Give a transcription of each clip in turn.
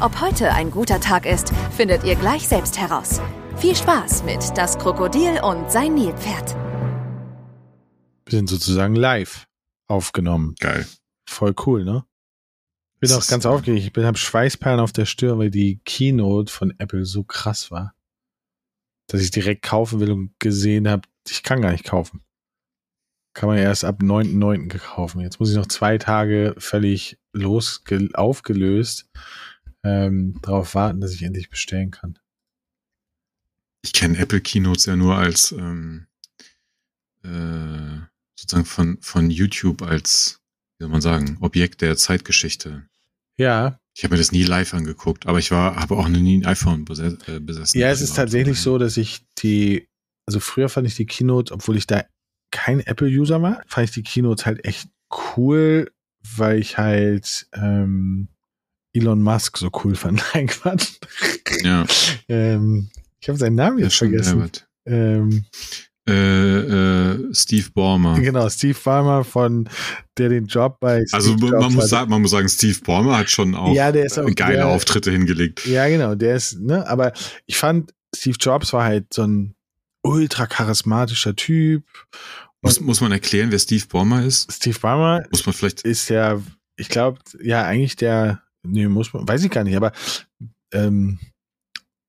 Ob heute ein guter Tag ist, findet ihr gleich selbst heraus. Viel Spaß mit Das Krokodil und sein Nilpferd. Wir sind sozusagen live aufgenommen. Geil. Voll cool, ne? Bin auch ganz aufgeregt. Ich bin hab Schweißperlen auf der Stirn, weil die Keynote von Apple so krass war, dass ich direkt kaufen will und gesehen habe, ich kann gar nicht kaufen. Kann man erst ab 9.9. kaufen. Jetzt muss ich noch zwei Tage völlig los aufgelöst ähm, darauf warten, dass ich endlich bestellen kann. Ich kenne Apple Keynotes ja nur als ähm, äh, sozusagen von, von YouTube als, wie soll man sagen, Objekt der Zeitgeschichte. Ja. Ich habe mir das nie live angeguckt, aber ich war, habe auch nie ein iPhone äh, besessen. Ja, es ist tatsächlich so, dass ich die, also früher fand ich die Keynote, obwohl ich da kein Apple-User war, fand ich die Keynote halt echt cool, weil ich halt ähm, Elon Musk so cool fand. Nein, Quatsch. Ja. ähm, ich habe seinen Namen jetzt vergessen. Ähm, äh, äh, Steve Ballmer. Genau, Steve Ballmer von der den Job bei Steve Also man muss, sagen, man muss sagen, Steve Ballmer hat schon auch, ja, der ist auch geile der, Auftritte hingelegt. Ja, genau, der ist, ne, aber ich fand, Steve Jobs war halt so ein ultra charismatischer Typ. Muss, muss man erklären, wer Steve Ballmer ist? Steve Ballmer muss man vielleicht ist ja, ich glaube, ja, eigentlich der, nee, muss man, weiß ich gar nicht, aber ähm,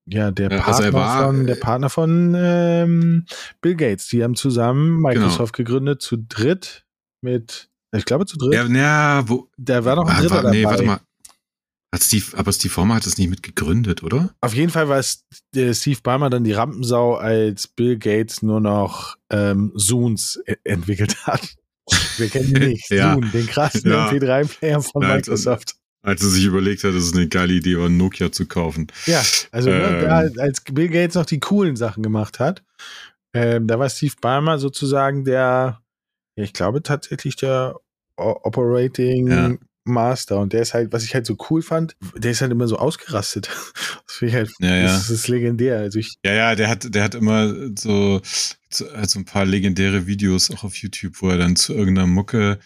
ja, der Ja, Partner also war, von der äh, Partner von ähm, Bill Gates. Die haben zusammen Genau. Microsoft gegründet, zu dritt mit, ich glaube zu dritt. Ja, na, wo, da war noch ein Dritter war, nee, dabei. warte mal. Hat Steve, aber Steve Ballmer hat das nicht mit gegründet, oder? Auf jeden Fall war es der Steve Ballmer dann die Rampensau, als Bill Gates nur noch ähm, Zooms e entwickelt hat. Wir kennen die nicht. Ja. Zoom, den krassen Ja. MP3-Player von Ja, Microsoft. Als er sich überlegt hat, dass es eine geile Idee war, Nokia zu kaufen. Ja, also ne, Ähm. da, als Bill Gates noch die coolen Sachen gemacht hat, ähm, da war Steve Ballmer sozusagen der, ja, ich glaube tatsächlich der O- Operating Ja. Master. Und der ist halt, was ich halt so cool fand, der ist halt immer so ausgerastet. Das finde ich halt, Ja, ja. das ist legendär. Also ich, Ja, ja, der hat, der hat immer so, so, hat so ein paar legendäre Videos auch auf YouTube, wo er dann zu irgendeiner Mucke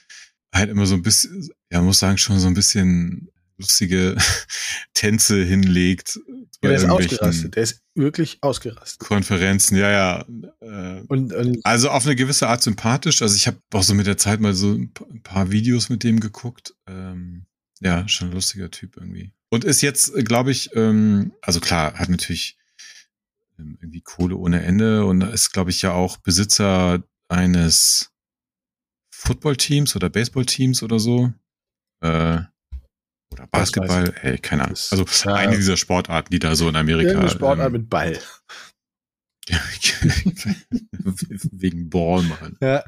halt immer so ein bisschen, ja, muss sagen, schon so ein bisschen lustige Tänze hinlegt. bei der ist ausgerastet. Der ist wirklich ausgerastet. Konferenzen, ja, ja. Äh, Und, und also auf eine gewisse Art sympathisch. Also ich habe auch so mit der Zeit mal so ein paar Videos mit dem geguckt. Ähm, ja, schon ein lustiger Typ irgendwie. Und ist jetzt, glaube ich, ähm, also klar, hat natürlich ähm, irgendwie Kohle ohne Ende und ist, glaube ich, ja auch Besitzer eines Footballteams oder Baseballteams oder so. Äh, oder Basketball, hey, keine Ahnung. Also ja. eine dieser Sportarten, die da so in Amerika. irgendeine Sportart ähm, mit Ball. wegen Ball machen. Ja.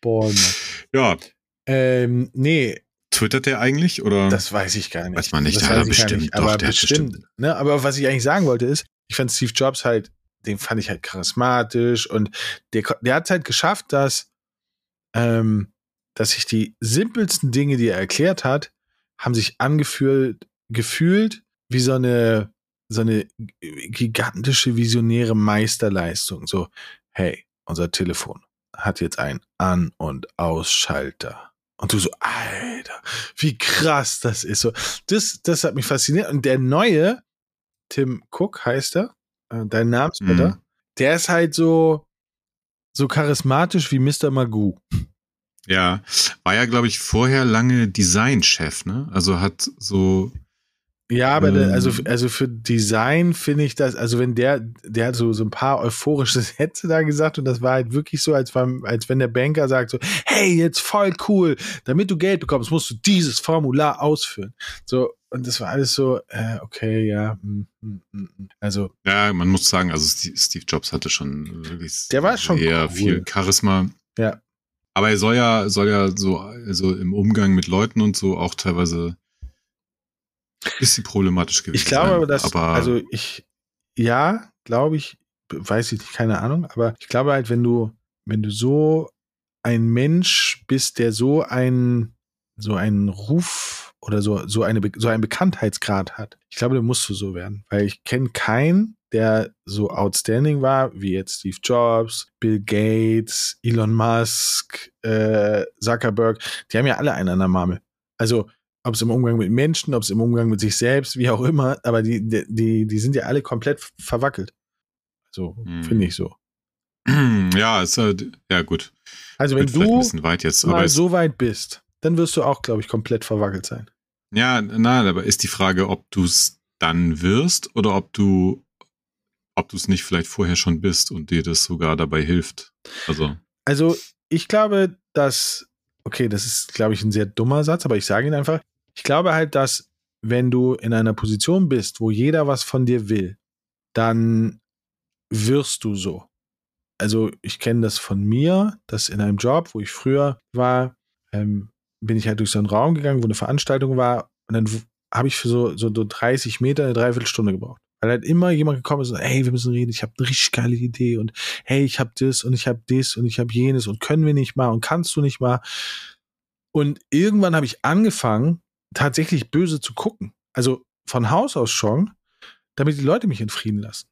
Boah, Mann. Ja, Ähm, nee, twittert der eigentlich oder? Das weiß ich gar nicht. Weiß man nicht, Das ja, bestimmt, nicht. doch, aber bestimmt. bestimmt. Ne? Aber was ich eigentlich sagen wollte ist, ich fand Steve Jobs halt, den fand ich halt charismatisch und der, der hat halt geschafft, dass, ähm, dass sich die simpelsten Dinge, die er erklärt hat, haben sich angefühlt, gefühlt wie so eine, so eine gigantische visionäre Meisterleistung. So, hey, unser Telefon hat jetzt einen An- und Ausschalter. Und du so, Alter, wie krass das ist. So, das, das hat mich fasziniert. Und der neue, Tim Cook heißt er, äh, dein Namensvetter, Mhm. der ist halt so, so charismatisch wie Mr. Magoo. Ja, war ja, glaube ich, vorher lange Designchef, ne? Also hat so, Ja, aber der, Ähm. also, also für Design finde ich das, also wenn der, der hat so, so ein paar euphorische Sätze da gesagt und das war halt wirklich so, als, war, als wenn der Banker sagt so, hey, jetzt voll cool, damit du Geld bekommst, musst du dieses Formular ausfüllen. So, und das war alles so, äh, okay, ja, hm, hm, hm, hm. also, ja, man muss sagen, also Steve Jobs hatte schon wirklich Der war schon sehr cool. viel Charisma. ja, Aber er soll ja, soll ja so, also im Umgang mit Leuten und so auch teilweise ein bisschen problematisch gewesen ich glaube aber, dass, aber also ich, ja, glaube ich, weiß ich nicht, keine Ahnung, aber ich glaube halt, wenn du, wenn du so ein Mensch bist, der so einen, so einen Ruf oder so, so eine, so einen Bekanntheitsgrad hat, ich glaube, dann musst du so werden, weil ich kenne keinen, der so outstanding war, wie jetzt Steve Jobs, Bill Gates, Elon Musk, äh, Zuckerberg, die haben ja alle einen an der Marmel. Also, ob es im Umgang mit Menschen, ob es im Umgang mit sich selbst, wie auch immer, aber die, die, die sind ja alle komplett verwackelt. So, hm. finde ich so. Ja, ist halt, ja gut. Also wenn du weit jetzt, mal so weit bist, dann wirst du auch, glaube ich, komplett verwackelt sein. Ja, nein, aber ist die Frage, ob du es dann wirst oder ob du ob du es nicht vielleicht vorher schon bist und dir das sogar dabei hilft. Also, also ich glaube, dass, okay, das ist, glaube ich, ein sehr dummer Satz, aber ich sage ihn einfach. Ich glaube halt, dass wenn du in einer Position bist, wo jeder was von dir will, dann wirst du so. Also ich kenne das von mir, dass in einem Job, wo ich früher war, ähm, bin ich halt durch so einen Raum gegangen, wo eine Veranstaltung war und dann habe ich für so, so 30 Meter eine Dreiviertelstunde gebraucht. Weil halt immer jemand gekommen ist und, hey, wir müssen reden, ich habe eine richtig geile Idee und hey, ich habe das und ich habe das und ich habe jenes und können wir nicht mal und kannst du nicht mal. Und irgendwann habe ich angefangen, tatsächlich böse zu gucken. Also von Haus aus schon, damit die Leute mich in Frieden lassen.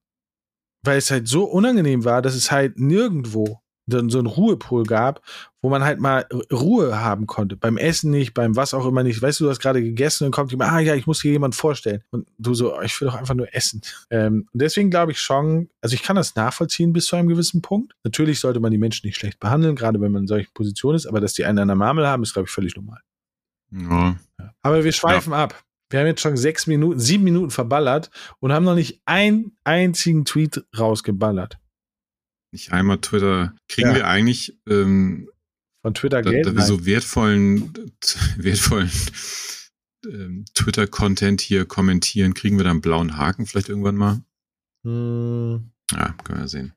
Weil es halt so unangenehm war, dass es halt nirgendwo so, einen Ruhepol gab, wo man halt mal Ruhe haben konnte. Beim Essen nicht, beim was auch immer nicht. Weißt du, du hast gerade gegessen und kommt jemand, ah ja, ich muss hier jemand vorstellen. Und du so, ich will doch einfach nur essen. Ähm, und deswegen glaube ich schon, also ich kann das nachvollziehen bis zu einem gewissen Punkt. Natürlich sollte man die Menschen nicht schlecht behandeln, gerade wenn man in solchen Positionen ist, aber dass die einen an der Marmel haben, ist, glaube ich, völlig normal. Ja. Aber wir schweifen ja. ab. Wir haben jetzt schon sechs Minuten, sieben Minuten verballert und haben noch nicht einen einzigen Tweet rausgeballert nicht einmal Twitter. Kriegen ja. wir eigentlich ähm, von Twitter Geld? Da, da wir so wertvollen, wertvollen ähm, Twitter-Content hier kommentieren, kriegen wir da einen blauen Haken vielleicht irgendwann mal? Hm. Ja, können wir sehen.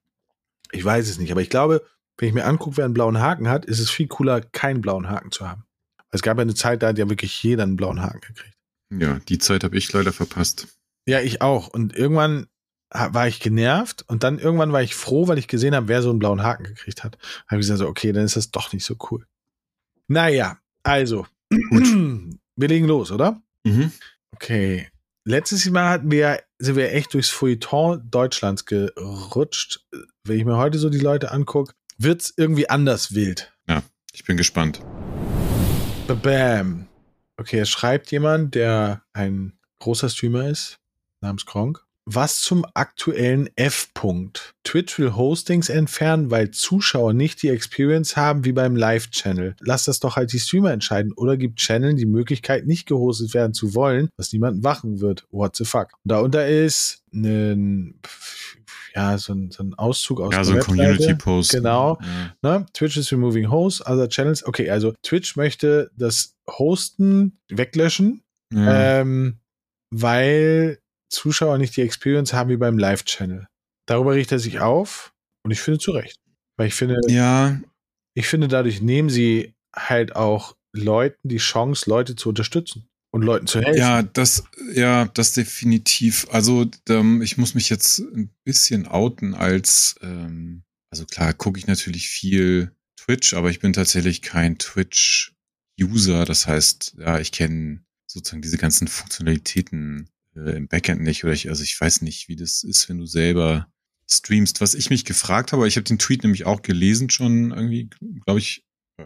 Ich weiß es nicht, aber ich glaube, wenn ich mir angucke, wer einen blauen Haken hat, ist es viel cooler, keinen blauen Haken zu haben. Es gab ja eine Zeit, da hat ja wirklich jeder einen blauen Haken gekriegt. Ja, die Zeit habe ich leider verpasst. Ja, ich auch. Und irgendwann war ich genervt und dann irgendwann war ich froh, weil ich gesehen habe, wer so einen blauen Haken gekriegt hat. Habe ich gesagt, so, okay, dann ist das doch nicht so cool. Naja, also, wir legen los, oder? Mhm. Okay. Letztes Mal hatten wir, sind wir echt durchs Feuilleton Deutschlands gerutscht. Wenn ich mir heute so die Leute angucke, wird es irgendwie anders wild. Ja, ich bin gespannt. Bam. Okay, es schreibt jemand, der ein großer Streamer ist, namens Kronk. Was zum aktuellen F-Punkt. Twitch will Hostings entfernen, weil Zuschauer nicht die Experience haben wie beim Live-Channel. Lass das doch halt die Streamer entscheiden. Oder gibt Channel die Möglichkeit, nicht gehostet werden zu wollen, was niemanden wachen wird. What the fuck? Und darunter ist ein, ja, so ein, so ein Auszug aus ja, so ein Community-Post. Genau. Ja. Ne? Twitch is removing hosts, other channels. Okay, also Twitch möchte das Hosten weglöschen, ja. ähm, weil Zuschauer nicht die Experience haben wie beim Live-Channel. Darüber riecht er sich auf und ich finde zu Recht. Weil ich finde, ja. ich finde, dadurch nehmen sie halt auch Leuten die Chance, Leute zu unterstützen und Leuten zu helfen. Ja, das, ja, das definitiv. Also ähm, ich muss mich jetzt ein bisschen outen als, ähm, also klar gucke ich natürlich viel Twitch, aber ich bin tatsächlich kein Twitch-User. Das heißt, ja, ich kenne sozusagen diese ganzen Funktionalitäten äh, im Backend nicht oder ich, also ich weiß nicht, wie das ist, wenn du selber streamst. Was ich mich gefragt habe, ich habe den Tweet nämlich auch gelesen schon irgendwie, glaube ich, äh,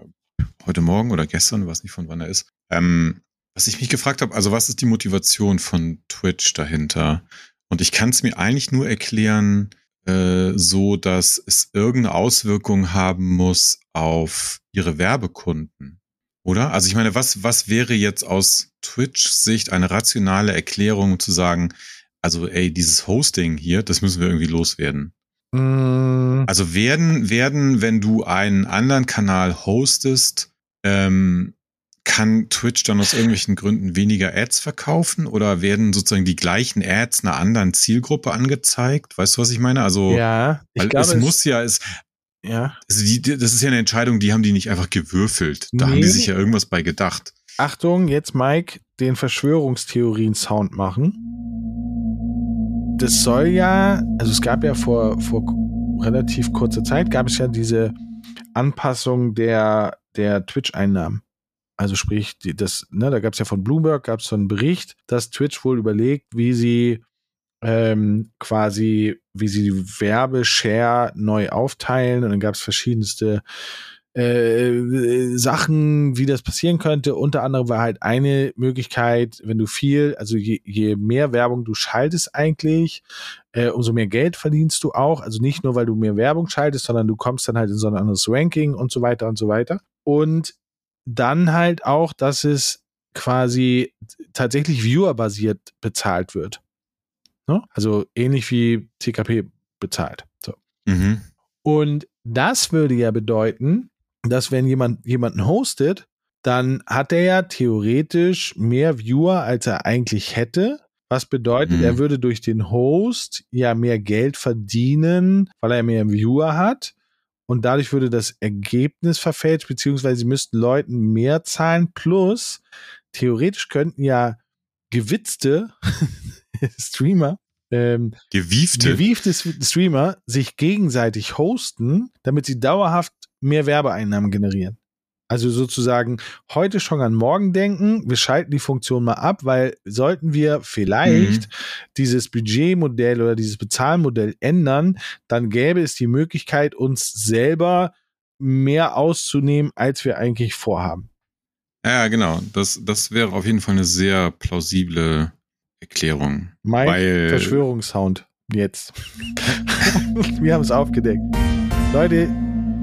heute Morgen oder gestern, weiß nicht von wann er ist. Ähm, was ich mich gefragt habe, also was ist die Motivation von Twitch dahinter? Und ich kann es mir eigentlich nur erklären, äh, so dass es irgendeine Auswirkung haben muss auf ihre Werbekunden. Oder? Also ich meine, was, was wäre jetzt aus Twitch-Sicht eine rationale Erklärung zu sagen, also ey, dieses Hosting hier, das müssen wir irgendwie loswerden. Mm. Also werden, werden, wenn du einen anderen Kanal hostest, ähm, kann Twitch dann aus irgendwelchen Gründen weniger Ads verkaufen oder werden sozusagen die gleichen Ads einer anderen Zielgruppe angezeigt? Weißt du, was ich meine? Also, ja, ich glaube, es muss ja, es, ja. Also die, das ist ja eine Entscheidung, die haben die nicht einfach gewürfelt. Da nee. haben die sich ja irgendwas bei gedacht. Achtung, jetzt Mike, den Verschwörungstheorien-Sound machen. das soll ja, also es gab ja vor, vor relativ kurzer Zeit, gab es ja diese Anpassung der, der Twitch-Einnahmen. Also sprich, die, das, ne, da gab es ja von Bloomberg, gab es so einen Bericht, dass Twitch wohl überlegt, wie sie ähm, quasi, wie sie die Werbeshare neu aufteilen und dann gab es verschiedenste äh, Sachen, wie das passieren könnte. Unter anderem war halt eine Möglichkeit, wenn du viel, also je, je mehr Werbung du schaltest eigentlich, äh, umso mehr Geld verdienst du auch. Also nicht nur, weil du mehr Werbung schaltest, sondern du kommst dann halt in so ein anderes Ranking und so weiter und so weiter. Und dann halt auch, dass es quasi tatsächlich viewerbasiert bezahlt wird. Ne? Also ähnlich wie TKP bezahlt. So. Mhm. Und das würde ja bedeuten, dass wenn jemand jemanden hostet, dann hat er ja theoretisch mehr Viewer, als er eigentlich hätte. Was bedeutet, Mhm. er würde durch den Host ja mehr Geld verdienen, weil er mehr Viewer hat. Und dadurch würde das Ergebnis verfälscht, beziehungsweise sie müssten Leuten mehr zahlen. Plus, theoretisch könnten ja gewitzte Streamer ähm, Gewiefte. gewiefte Streamer sich gegenseitig hosten, damit sie dauerhaft mehr Werbeeinnahmen generieren. Also sozusagen heute schon an morgen denken, wir schalten die Funktion mal ab, weil sollten wir vielleicht dieses Budgetmodell oder dieses Bezahlmodell ändern, dann gäbe es die Möglichkeit, uns selber mehr auszunehmen, als wir eigentlich vorhaben. ja, genau. Das, das wäre auf jeden Fall eine sehr plausible Erklärung. Mein Weil- Verschwörungssound jetzt. wir haben es aufgedeckt. Leute,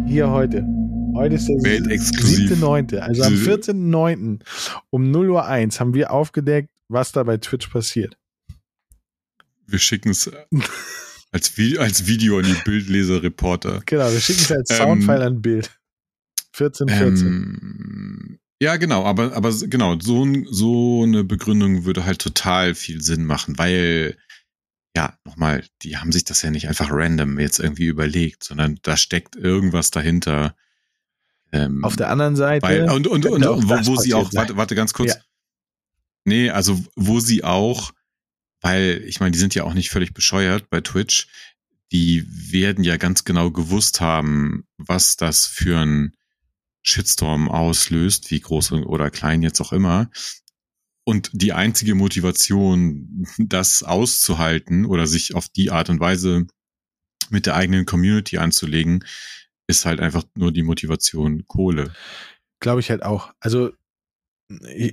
hier heute. Heute ist der Weltexklusiv. 7.9. Also am 14.9. um 0 Uhr 1 haben wir aufgedeckt, was da bei Twitch passiert. Wir schicken es als, Vi als Video an die Bildleser-Reporter. Genau, wir schicken es als Ähm, Soundfile an Bild. 14, 14. Ähm, ja, genau, aber, aber genau, so, so eine Begründung würde halt total viel Sinn machen, weil, ja, nochmal, die haben sich das ja nicht einfach random jetzt irgendwie überlegt, sondern da steckt irgendwas dahinter. Ähm, Auf der anderen Seite. weil, und, und, und, wo, wo sie auch, warte, warte ganz kurz. Ja. Nee, also wo sie auch, weil ich meine, die sind ja auch nicht völlig bescheuert bei Twitch. Die werden ja ganz genau gewusst haben, was das für ein Shitstorm auslöst, wie groß oder klein jetzt auch immer. Und die einzige Motivation, das auszuhalten oder sich auf die Art und Weise mit der eigenen Community anzulegen, ist halt einfach nur die Motivation Kohle. Glaube ich halt auch. Also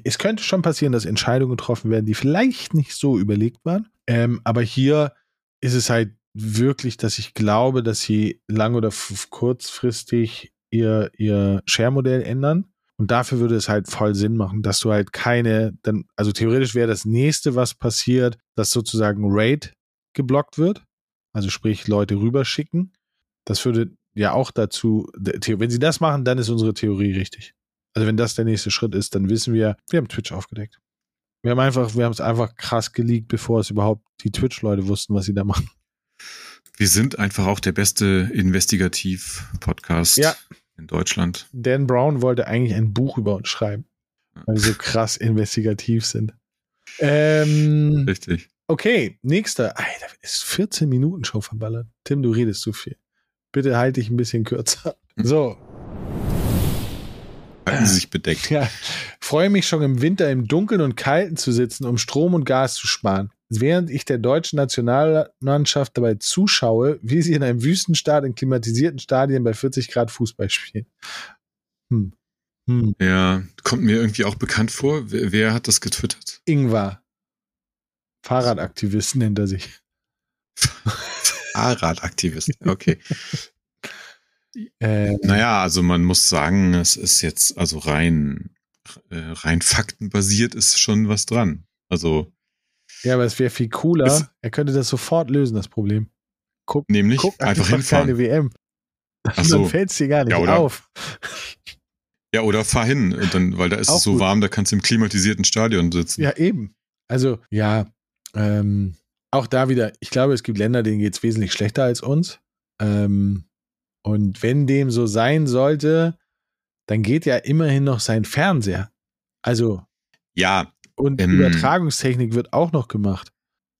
es könnte schon passieren, dass Entscheidungen getroffen werden, die vielleicht nicht so überlegt waren. Ähm, aber hier ist es halt wirklich, dass ich glaube, dass sie lang oder kurzfristig ihr, ihr Share-Modell ändern. Und dafür würde es halt voll Sinn machen, dass du halt keine, dann, also theoretisch wäre das nächste, was passiert, dass sozusagen Raid geblockt wird. Also sprich, Leute rüberschicken. Das würde ja auch dazu, wenn sie das machen, dann ist unsere Theorie richtig. Also wenn das der nächste Schritt ist, dann wissen wir, wir haben Twitch aufgedeckt. Wir haben einfach, wir haben es einfach krass geleakt, bevor es überhaupt die Twitch-Leute wussten, was sie da machen. Wir sind einfach auch der beste Investigativ-Podcast Ja. in Deutschland. Dan Brown wollte eigentlich ein Buch über uns schreiben, weil wir so krass investigativ sind. Ähm, Richtig. okay, nächster. Alter, ist 14 Minuten schon verballert. Tim, du redest zu viel. Bitte halte dich ein bisschen kürzer. So, Halten Sie sich bedeckt. Ja, freue mich schon im Winter im Dunkeln und Kalten zu sitzen, um Strom und Gas zu sparen. Während ich der deutschen Nationalmannschaft dabei zuschaue, wie sie in einem Wüstenstaat in klimatisierten Stadien bei 40 Grad Fußball spielen. Hm. Hm. Ja, kommt mir irgendwie auch bekannt vor. Wer, wer hat das getwittert? Ingwer. Fahrradaktivist nennt er sich. Fahrradaktivist. Okay. Äh, naja, also man muss sagen, es ist jetzt also rein, äh, rein faktenbasiert ist schon was dran. Also ja, aber es wäre viel cooler. Es- er könnte das sofort lösen, das Problem. Guck, nämlich guck einfach keine hinfahren. WM. Ach so. Dann fällt es dir gar nicht Ja, oder? auf. Ja, oder fahr hin, dann, weil da ist Auch es so gut. warm, da kannst du im klimatisierten Stadion sitzen. Ja, eben. Also, ja, ähm, auch da wieder, ich glaube, es gibt Länder, denen geht es wesentlich schlechter als uns. Ähm, und wenn dem so sein sollte, dann geht ja immerhin noch sein Fernseher. Also, ja und Ähm. Übertragungstechnik wird auch noch gemacht.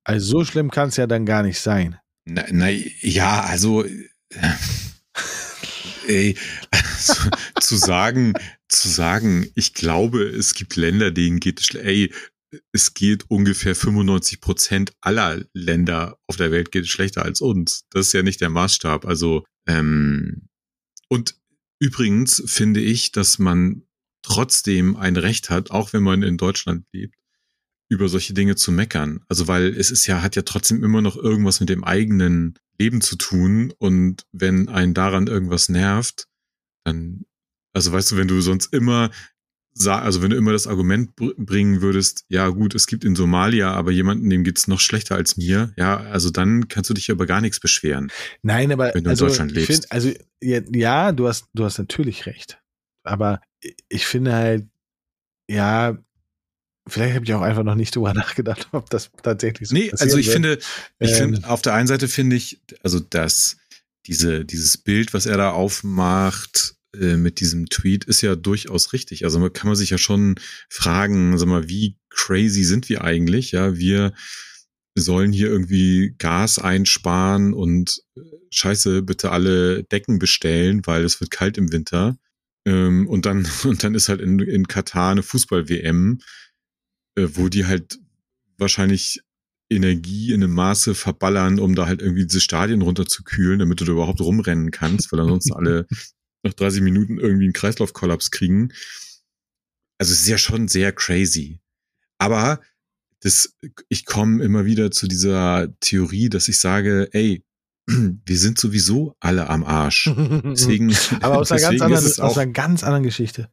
Also so schlimm kann es ja dann gar nicht sein. Na, na ja, also ey, also, zu sagen, zu sagen, ich glaube, es gibt Länder, denen geht es ey, es geht ungefähr 95 Prozent aller Länder auf der Welt geht es schlechter als uns. Das ist ja nicht der Maßstab. Also ähm, und übrigens finde ich, dass man trotzdem ein Recht hat, auch wenn man in Deutschland lebt, über solche Dinge zu meckern. Also weil es ist ja, hat ja trotzdem immer noch irgendwas mit dem eigenen Leben zu tun. Und wenn einen daran irgendwas nervt, dann, also weißt du, wenn du sonst immer also wenn du immer das Argument bringen würdest, ja gut, es gibt in Somalia aber jemanden, dem geht's noch schlechter als mir, ja, also dann kannst du dich über gar nichts beschweren. Nein, aber wenn du also, in Deutschland lebst. Find, also ja, du hast, du hast natürlich recht. Aber ich finde halt, ja, vielleicht habe ich auch einfach noch nicht drüber nachgedacht, ob das tatsächlich so Nee, also ich wird. finde, ich Ähm. finde, auf der einen Seite finde ich, also dass diese, dieses Bild, was er da aufmacht, äh, mit diesem Tweet ist ja durchaus richtig. Also man kann man sich ja schon fragen, sag mal, wie crazy sind wir eigentlich? Ja, wir sollen hier irgendwie Gas einsparen und äh, scheiße, bitte alle Decken bestellen, weil es wird kalt im Winter. Ähm, und dann, und dann ist halt in, in Katar eine Fußball-WM, äh, wo die halt wahrscheinlich Energie in einem Maße verballern, um da halt irgendwie diese Stadien runterzukühlen, damit du da überhaupt rumrennen kannst, weil ansonsten alle nach 30 Minuten irgendwie einen Kreislaufkollaps kriegen. Also es ist ja schon sehr crazy. Aber das, ich komme immer wieder zu dieser Theorie, dass ich sage, ey, wir sind sowieso alle am Arsch. Deswegen, aber aus einer, ganz anderen, es aus auch, einer ganz anderen Geschichte.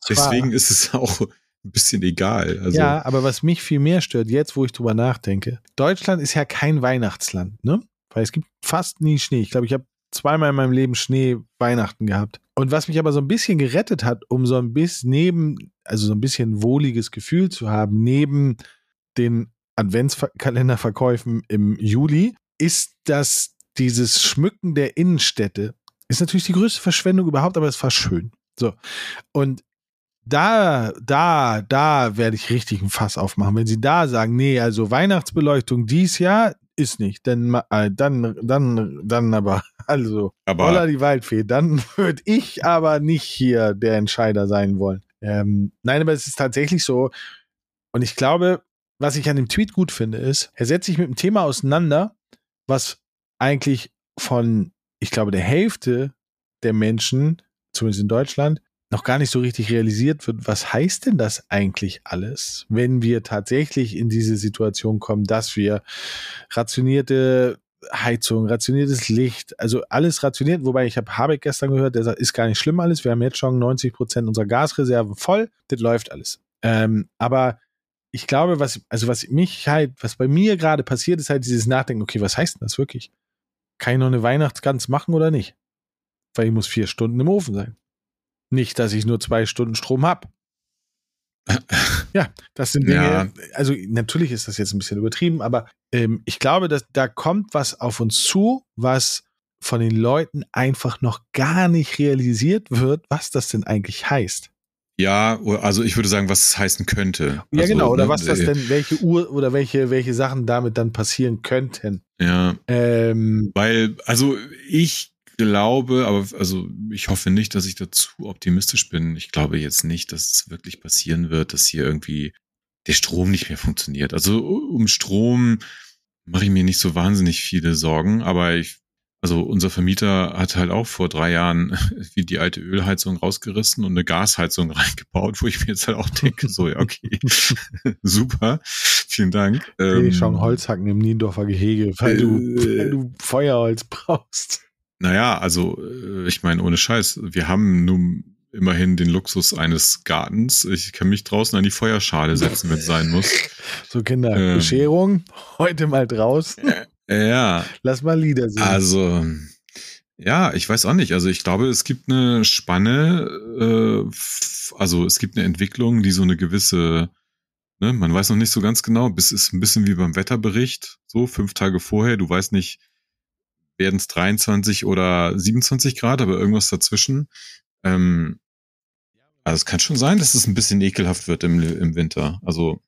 Zwar- deswegen ist es auch ein bisschen egal. Also, ja, aber was mich viel mehr stört, jetzt wo ich drüber nachdenke, Deutschland ist ja kein Weihnachtsland, ne? Weil es gibt fast nie Schnee. Ich glaube, ich habe zweimal in meinem Leben Schnee Weihnachten gehabt. Und was mich aber so ein bisschen gerettet hat, um so ein bisschen neben, also so ein bisschen wohliges Gefühl zu haben, neben den Adventskalenderverkäufen im Juli, ist, dass dieses Schmücken der Innenstädte ist natürlich die größte Verschwendung überhaupt, aber es war schön. So. Und da, da, da werde ich richtig ein Fass aufmachen. Wenn sie da sagen, nee, also Weihnachtsbeleuchtung dies Jahr ist nicht, dann, äh, dann, dann, dann aber, also, aber Holla die Waldfee, dann würde ich aber nicht hier der Entscheider sein wollen. Ähm, nein, aber es ist tatsächlich so. Und ich glaube, was ich an dem Tweet gut finde, ist, er setzt sich mit einem Thema auseinander, was eigentlich von, ich glaube, der Hälfte der Menschen, zumindest in Deutschland, noch gar nicht so richtig realisiert wird, was heißt denn das eigentlich alles, wenn wir tatsächlich in diese Situation kommen, dass wir rationierte Heizung, rationiertes Licht, also alles rationiert, wobei ich habe Habeck gestern gehört, der sagt, ist gar nicht schlimm alles, wir haben jetzt schon 90 Prozent unserer Gasreserven voll, das läuft alles. Ähm, aber ich glaube, was, also was mich halt, was bei mir gerade passiert, ist halt dieses Nachdenken, okay, was heißt denn das wirklich? Kann ich noch eine Weihnachtsgans machen oder nicht? Weil ich muss vier Stunden im Ofen sein. Nicht, dass ich nur zwei Stunden Strom habe. Ja, das sind Dinge, Ja. also natürlich ist das jetzt ein bisschen übertrieben, aber ähm, ich glaube, dass da kommt was auf uns zu, was von den Leuten einfach noch gar nicht realisiert wird, was das denn eigentlich heißt. Ja, also ich würde sagen, was es heißen könnte. Ja, also, genau, oder ne, was das äh, denn, welche Uhr oder welche, welche Sachen damit dann passieren könnten. Ja, Ähm, Weil, also ich glaube, aber also ich hoffe nicht, dass ich dazu optimistisch bin. Ich glaube jetzt nicht, dass es wirklich passieren wird, dass hier irgendwie der Strom nicht mehr funktioniert. Also um Strom mache ich mir nicht so wahnsinnig viele Sorgen, aber ich, also unser Vermieter hat halt auch vor drei Jahren wie die alte Ölheizung rausgerissen und eine Gasheizung reingebaut, wo ich mir jetzt halt auch denke, so, ja, okay, super, vielen Dank. ich schon Ähm, Holzhacken im Niendorfer Gehege, weil, du, äh, weil du Feuerholz brauchst. Naja, also äh, ich meine, ohne Scheiß, wir haben nun immerhin den Luxus eines Gartens. Ich kann mich draußen an die Feuerschale setzen, wenn es sein muss. So, Kinder, Ähm. Bescherung, heute mal draußen, Äh, Ja, lass mal Lieder singen. also ja, ich weiß auch nicht. Also ich glaube, es gibt eine Spanne, äh, also es gibt eine Entwicklung, die so eine gewisse, ne, man weiß noch nicht so ganz genau, bis ist ein bisschen wie beim Wetterbericht, so fünf Tage vorher, du weißt nicht, werden es 23 oder 27 Grad, aber irgendwas dazwischen. Ähm, also es kann schon sein, dass es ein bisschen ekelhaft wird im, im Winter. Also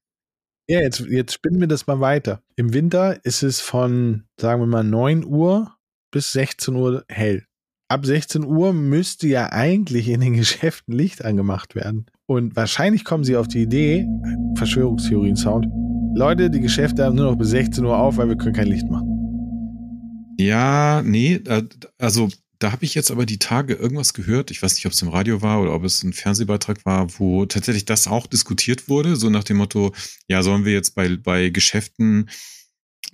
Ja, jetzt, jetzt spinnen wir das mal weiter. Im Winter ist es von, sagen wir mal, 9 Uhr bis 16 Uhr hell. Ab 16 Uhr müsste ja eigentlich in den Geschäften Licht angemacht werden. Und wahrscheinlich kommen sie auf die Idee, Verschwörungstheorien-Sound, Leute, die Geschäfte haben nur noch bis 16 Uhr auf, weil wir können kein Licht machen. Ja, nee, also da habe ich jetzt aber die Tage irgendwas gehört. Ich weiß nicht, ob es im Radio war oder ob es ein Fernsehbeitrag war, wo tatsächlich das auch diskutiert wurde, so nach dem Motto, ja, sollen wir jetzt bei, bei Geschäften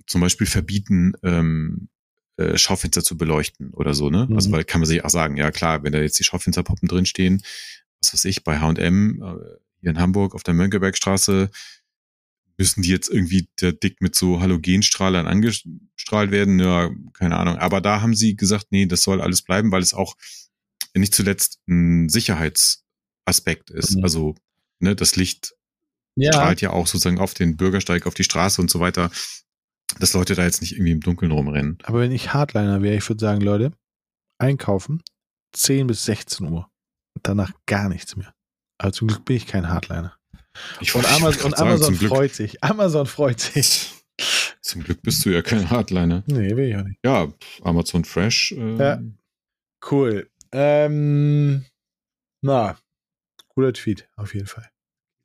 zum Beispiel verbieten, ähm, äh, Schaufenster zu beleuchten oder so, ne? Also, mhm. Also, weil kann man sich auch sagen, ja klar, wenn da jetzt die Schaufensterpuppen drinstehen, was weiß ich, bei H&M äh, hier in Hamburg auf der Mönckebergstraße, müssen die jetzt irgendwie der dick mit so Halogenstrahlern angestrahlt werden? Ja, keine Ahnung. Aber da haben sie gesagt, nee, das soll alles bleiben, weil es auch nicht zuletzt ein Sicherheitsaspekt ist. Mhm. Also, ne, das Licht ja. strahlt ja auch sozusagen auf den Bürgersteig, auf die Straße und so weiter, dass Leute da jetzt nicht irgendwie im Dunkeln rumrennen. Aber wenn ich Hardliner wäre, ich würde sagen, Leute, einkaufen, 10 bis 16 Uhr. Danach gar nichts mehr. Aber zum Glück bin ich kein Hardliner. Ich und Amazon, und Amazon sagen, freut sich. Amazon freut sich. Zum Glück bist du ja kein Hardliner. Nee, will ich auch nicht. Ja, Amazon Fresh. Äh ja. Cool. Ähm, na, cooler Tweet, auf jeden Fall.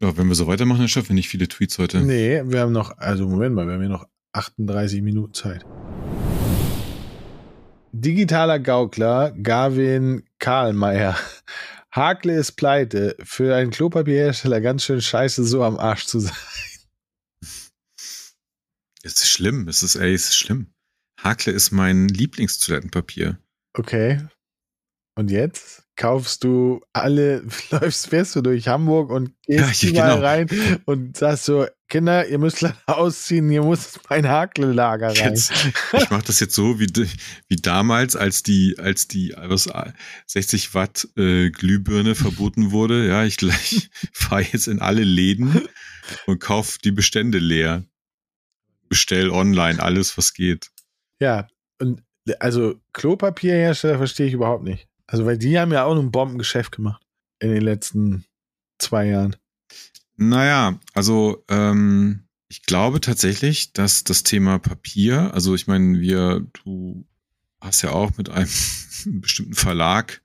Ja, wenn wir so weitermachen, dann schaffen wir nicht viele Tweets heute. Nee, wir haben noch, also Moment mal, wir haben ja noch 38 Minuten Zeit. Digitaler Gaukler Gavin Karlmeier Hakle ist pleite. Für einen Klopapierhersteller ganz schön scheiße, so am Arsch zu sein. Es ist schlimm. Es ist, ey, es ist schlimm. Hakle ist mein Lieblingstoilettenpapier. Okay. Und jetzt? Kaufst du alle, läufst, fährst du durch Hamburg und gehst ja, genau. rein und sagst so, Kinder, ihr müsst ausziehen, hier muss mein Hakellager rein. Jetzt, ich mache das jetzt so wie, wie damals, als die, als die was, 60 Watt äh, Glühbirne verboten wurde. Ja, ich gleich fahre jetzt in alle Läden und kauf die Bestände leer. Bestell online alles, was geht. Ja, und also Klopapierhersteller verstehe ich überhaupt nicht. Also, weil die haben ja auch ein Bombengeschäft gemacht in den letzten zwei Jahren. Naja, also ähm, ich glaube tatsächlich, dass das Thema Papier, also ich meine, wir, du hast ja auch mit einem bestimmten Verlag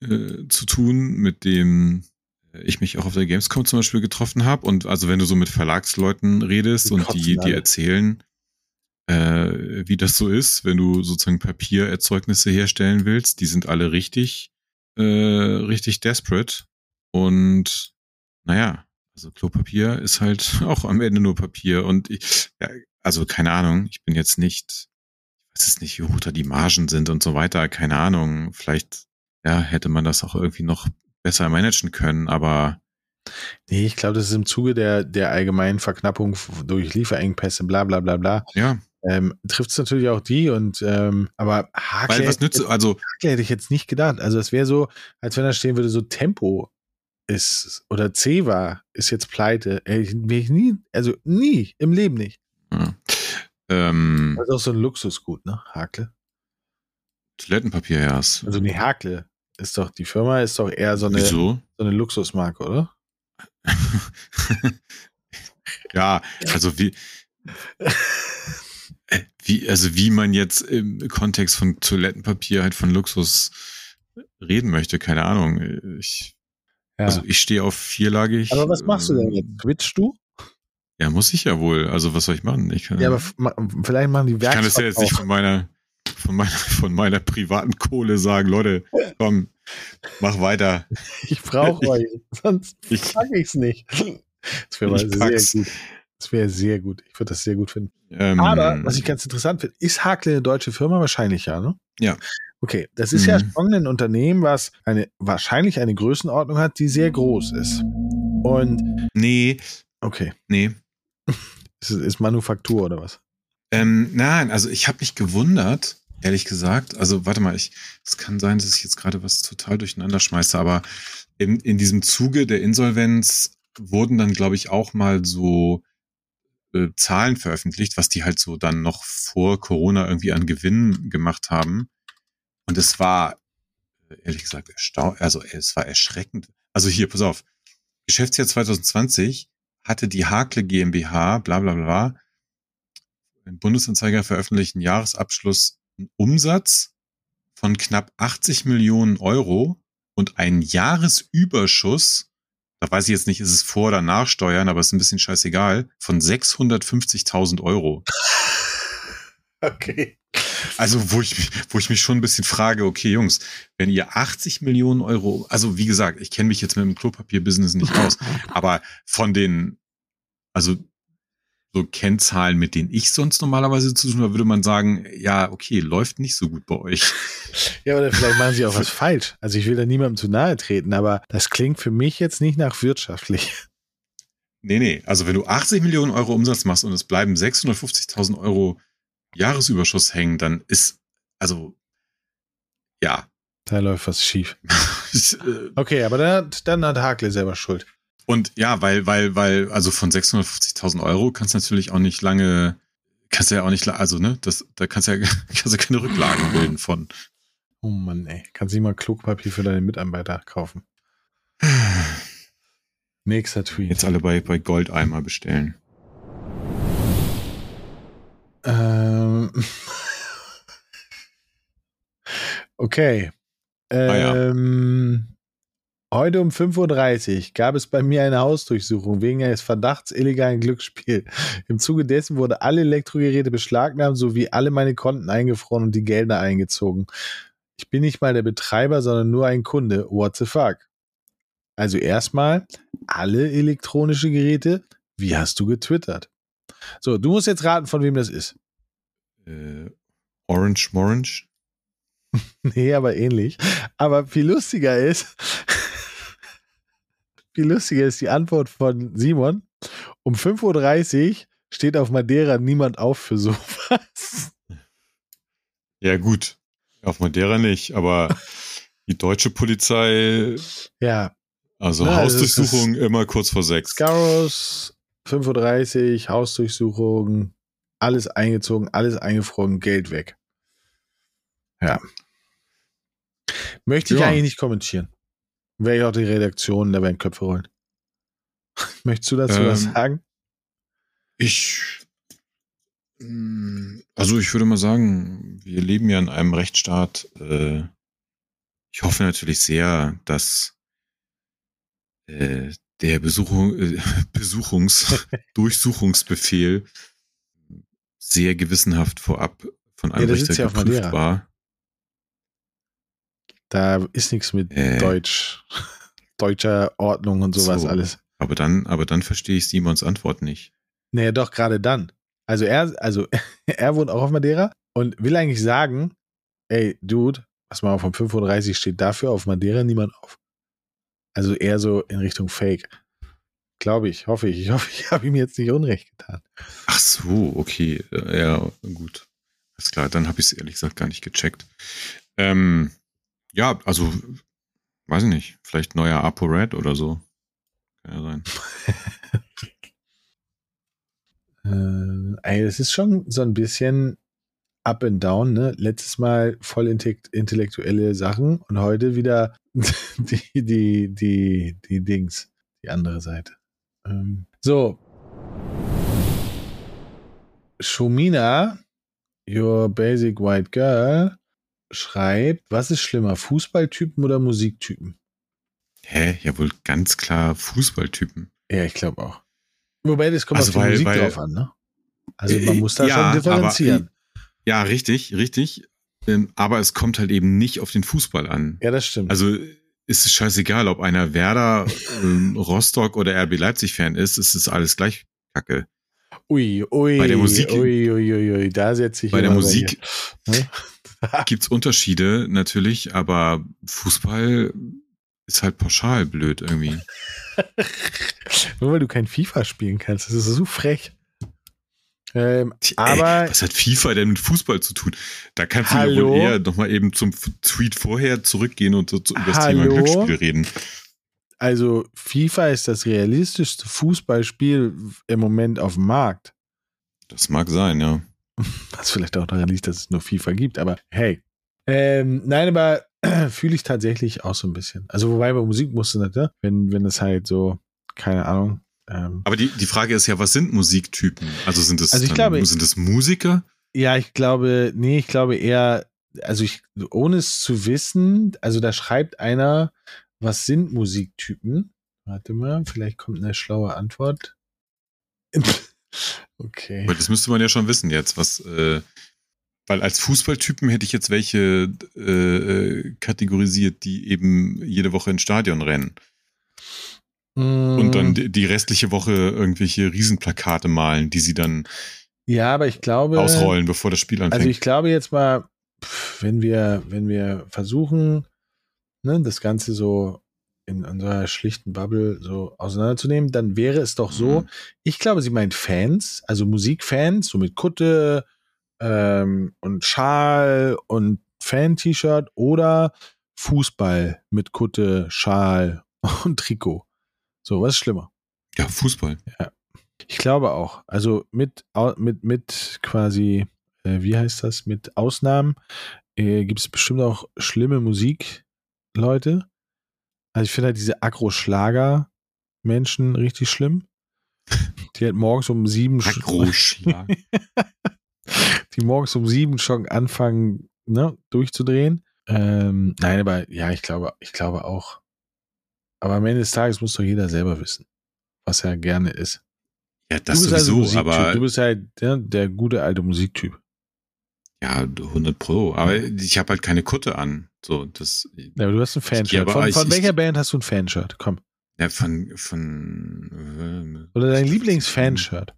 äh, zu tun, mit dem ich mich auch auf der Gamescom zum Beispiel getroffen habe. Und also wenn du so mit Verlagsleuten redest die und die dir erzählen, äh, wie das so ist, wenn du sozusagen Papiererzeugnisse herstellen willst. Die sind alle richtig, äh, richtig desperate. Und naja, also Klopapier ist halt auch am Ende nur Papier. Und ich, ja, also keine Ahnung, ich bin jetzt nicht, ich weiß es nicht, wie hoch da die Margen sind und so weiter, keine Ahnung. Vielleicht, ja, hätte man das auch irgendwie noch besser managen können, aber Nee, ich glaube, das ist im Zuge der, der allgemeinen Verknappung durch Lieferengpässe, bla bla bla bla. Ja ähm, trifft es natürlich auch die und ähm, aber Hakle, Weil was nützt, also Hakle hätte ich jetzt nicht gedacht. Also es wäre so, als wenn da stehen würde, so Tempo ist oder Ceva ist jetzt pleite. Wäre ich nie, also nie, im Leben nicht. Ja. Ähm, das ist auch so ein Luxusgut, ne? Hakle. Toilettenpapier, ja. Also nee, Hakle ist doch, die Firma ist doch eher so eine, Wieso? so eine Luxusmarke, oder? ja, also wie wie, also wie man jetzt im Kontext von Toilettenpapier halt von Luxus reden möchte, keine Ahnung. Ich, ja. Also ich stehe auf vierlagig. Aber was machst du denn jetzt? Ähm, Twitchst du? Ja, muss ich ja wohl. Also was soll ich machen? Ich kann, ja, aber vielleicht machen die Werkstatt Ich kann das ja jetzt auch. nicht von meiner, von meiner, von meiner privaten Kohle sagen, Leute, komm, mach weiter. Ich brauche euch, sonst ich, pack ich's nicht. Das wäre mal sehr gut. Das wäre sehr gut. Ich würde das sehr gut finden. Ähm, Aber was ich ganz interessant finde, ist Hakle eine deutsche Firma? Wahrscheinlich ja, ne? Ja. Okay, das ist mhm. ja schon ein Unternehmen, was eine wahrscheinlich eine Größenordnung hat, die sehr groß ist. Und nee, okay, nee, ist, ist Manufaktur oder was? Ähm, nein, also ich habe mich gewundert, ehrlich gesagt. Also warte mal, ich, es kann sein, dass ich jetzt gerade was total durcheinander schmeiße, aber in, in diesem Zuge der Insolvenz wurden dann, glaube ich, auch mal so äh, Zahlen veröffentlicht, was die halt so dann noch vor Corona irgendwie an Gewinn gemacht haben. Und es war, äh, ehrlich gesagt, erstaunt, also es war erschreckend. Also hier, pass auf. Geschäftsjahr 2020 hatte die Hakle GmbH, bla bla bla, im Bundesanzeiger veröffentlichten Jahresabschluss einen Umsatz von knapp 80 Millionen Euro und einen Jahresüberschuss, da weiß ich jetzt nicht, ist es vor oder nach Steuern, aber ist ein bisschen scheißegal, von 650.000 Euro. Okay. Also, wo ich, mich, wo ich mich schon ein bisschen frage, okay, Jungs, wenn ihr 80 Millionen Euro, also wie gesagt, ich kenne mich jetzt mit dem Klopapier-Business nicht aus, aber von den, also so Kennzahlen, mit denen ich sonst normalerweise zu tun habe, würde man sagen, ja, okay, läuft nicht so gut bei euch. Ja, oder vielleicht machen sie auch was falsch. Also ich will da niemandem zu nahe treten, aber das klingt für mich jetzt nicht nach wirtschaftlich. Nee, nee, also wenn du 80 Millionen Euro Umsatz machst und es bleiben 650.000 Euro Jahresüberschuss hängen, dann ist, also, ja. Da läuft was schief. Okay, aber dann, dann hat Hakle selber Schuld. Und ja, weil, weil, weil, also von 650.000 Euro kannst du natürlich auch nicht lange, kannst du ja auch nicht, also, ne, das, da kannst du ja, kannst du keine Rücklagen bilden von. Oh Mann, ey. Kannst du nicht mal Klugpapier für deine Mitarbeiter kaufen? Nächster Tweet. Jetzt alle bei, bei Goldeimer bestellen. Ähm. okay. Ähm, ah, ja. Heute um 5.30 Uhr gab es bei mir eine Hausdurchsuchung wegen eines Verdachts illegalen Glücksspiel. Im Zuge dessen wurde alle Elektrogeräte beschlagnahmt sowie alle meine Konten eingefroren und die Gelder eingezogen. Ich bin nicht mal der Betreiber, sondern nur ein Kunde. What the fuck? Also erstmal alle elektronische Geräte. Wie hast du getwittert? So, du musst jetzt raten, von wem das ist. Äh, Orange Morange? nee, aber ähnlich. Aber viel lustiger ist, viel lustiger ist die Antwort von Simon. Um 5.30 Uhr steht auf Madeira niemand auf für sowas. Ja, gut. Auf Madeira nicht, aber die deutsche Polizei. Ja. Also Na, Hausdurchsuchung immer kurz vor sechs. Scaros, 5.30 Uhr, Hausdurchsuchung, alles eingezogen, alles eingefroren, Geld weg. Ja. Möchte ich ja. eigentlich nicht kommentieren. Wäre ich auch die Redaktion, da werden Köpfe rollen. Möchtest du dazu ähm, was sagen? Ich. Mm, also, ich würde mal sagen, wir leben ja in einem Rechtsstaat. Äh, ich hoffe natürlich sehr, dass äh, der Besuchung, äh, Besuchungs, Durchsuchungsbefehl sehr gewissenhaft vorab von einem ja, Richter geprüft war. Da ist nichts mit äh, Deutsch, deutscher Ordnung und sowas so, alles. Aber dann, aber dann verstehe ich Simons Antwort nicht. Naja, doch, gerade dann. Also er, also er wohnt auch auf Madeira und will eigentlich sagen, ey, Dude, was mal vom 35 steht dafür auf Madeira niemand auf. Also eher so in Richtung Fake. Glaube ich, hoffe ich. Ich hoffe, ich habe ihm jetzt nicht Unrecht getan. Ach so, okay. Äh, ja, gut. Alles klar, dann habe ich es ehrlich gesagt gar nicht gecheckt. Ähm, ja, also, weiß ich nicht. Vielleicht neuer ApoRed oder so. Kann ja sein. äh, ey, es ist schon so ein bisschen up and down, ne? Letztes Mal voll intellektuelle Sachen und heute wieder die, die, die, die Dings, die andere Seite. Ähm, so. Shumina, your basic white girl, schreibt, was ist schlimmer, Fußballtypen oder Musiktypen? Hä? Ja, wohl ganz klar Fußballtypen. Ja, ich glaube auch. Wobei, das kommt also auf die weil, Musik weil, drauf an, ne? Also man muss da ja, schon differenzieren. Aber, ja, richtig, richtig. Ähm, aber es kommt halt eben nicht auf den Fußball an. Ja, das stimmt. Also ist es scheißegal, ob einer Werder, ähm, Rostock oder RB Leipzig Fan ist, ist es alles gleich Kacke. Ui, ui, bei der Musik, ui, ui, ui, ui, da setze ich Bei der Musik hm? gibt's Unterschiede natürlich, aber Fußball ist halt pauschal blöd irgendwie. Nur weil du kein FIFA spielen kannst, das ist so frech. Ähm, aber Ey, was hat FIFA denn mit Fußball zu tun? Da kannst du ja wohl eher nochmal eben zum Tweet vorher zurückgehen und so, so über das Thema Glücksspiel reden. Also FIFA ist das realistischste Fußballspiel im Moment auf dem Markt. Das mag sein, ja. Was vielleicht auch daran liegt, dass es nur FIFA gibt, aber hey. Ähm, nein, aber fühle ich tatsächlich auch so ein bisschen. Also wobei bei Musik musst du nicht, ne? wenn, wenn es halt so, keine Ahnung, Ähm, Aber die, die Frage ist ja, was sind Musiktypen? Also sind es, Also ich glaube- sind es Musiker? ja, ich glaube, nee, ich glaube eher, also ich, ohne es zu wissen, also da schreibt einer, was sind Musiktypen? Warte mal, vielleicht kommt eine schlaue Antwort. okay. Weil das müsste man ja schon wissen jetzt, was, äh, weil als Fußballtypen hätte ich jetzt welche äh, äh, kategorisiert, die eben jede Woche ins Stadion rennen und Mm, dann die, die restliche Woche irgendwelche Riesenplakate malen, die sie dann Ja, aber ich glaube. ausrollen, bevor das Spiel anfängt. Also ich glaube jetzt mal, wenn wir, wenn wir versuchen, ne, das Ganze so in unserer schlichten Bubble so auseinanderzunehmen, dann wäre es doch so, Mhm. ich glaube, sie meint Fans, also Musikfans, so mit Kutte ähm, und Schal und Fan-T-Shirt oder Fußball mit Kutte, Schal und Trikot. So, was ist schlimmer? ja, Fußball. Ich glaube auch. Also mit, mit, mit quasi, äh, wie heißt das, mit Ausnahmen äh, gibt es bestimmt auch schlimme Musikleute. Also ich finde halt diese Agro-Schlager-Menschen richtig schlimm. Die halt morgens um sieben sch- Agroschlag. die morgens um sieben schon anfangen, ne, durchzudrehen. Ähm, nein, aber ja, ich glaube, ich glaube auch. Aber am Ende des Tages muss doch jeder selber wissen, was er gerne ist. ja, das du bist also sowieso, Musiktyp. aber du bist halt ja, der gute alte Musiktyp. Ja, 100 Pro. Aber ich habe halt keine Kutte an. So, das, Ja, aber du hast ein Fanshirt. Von ich- von ich- welcher Band hast du ein Fanshirt? Komm. ja, von, von, äh, Oder dein Lieblings-Fanshirt.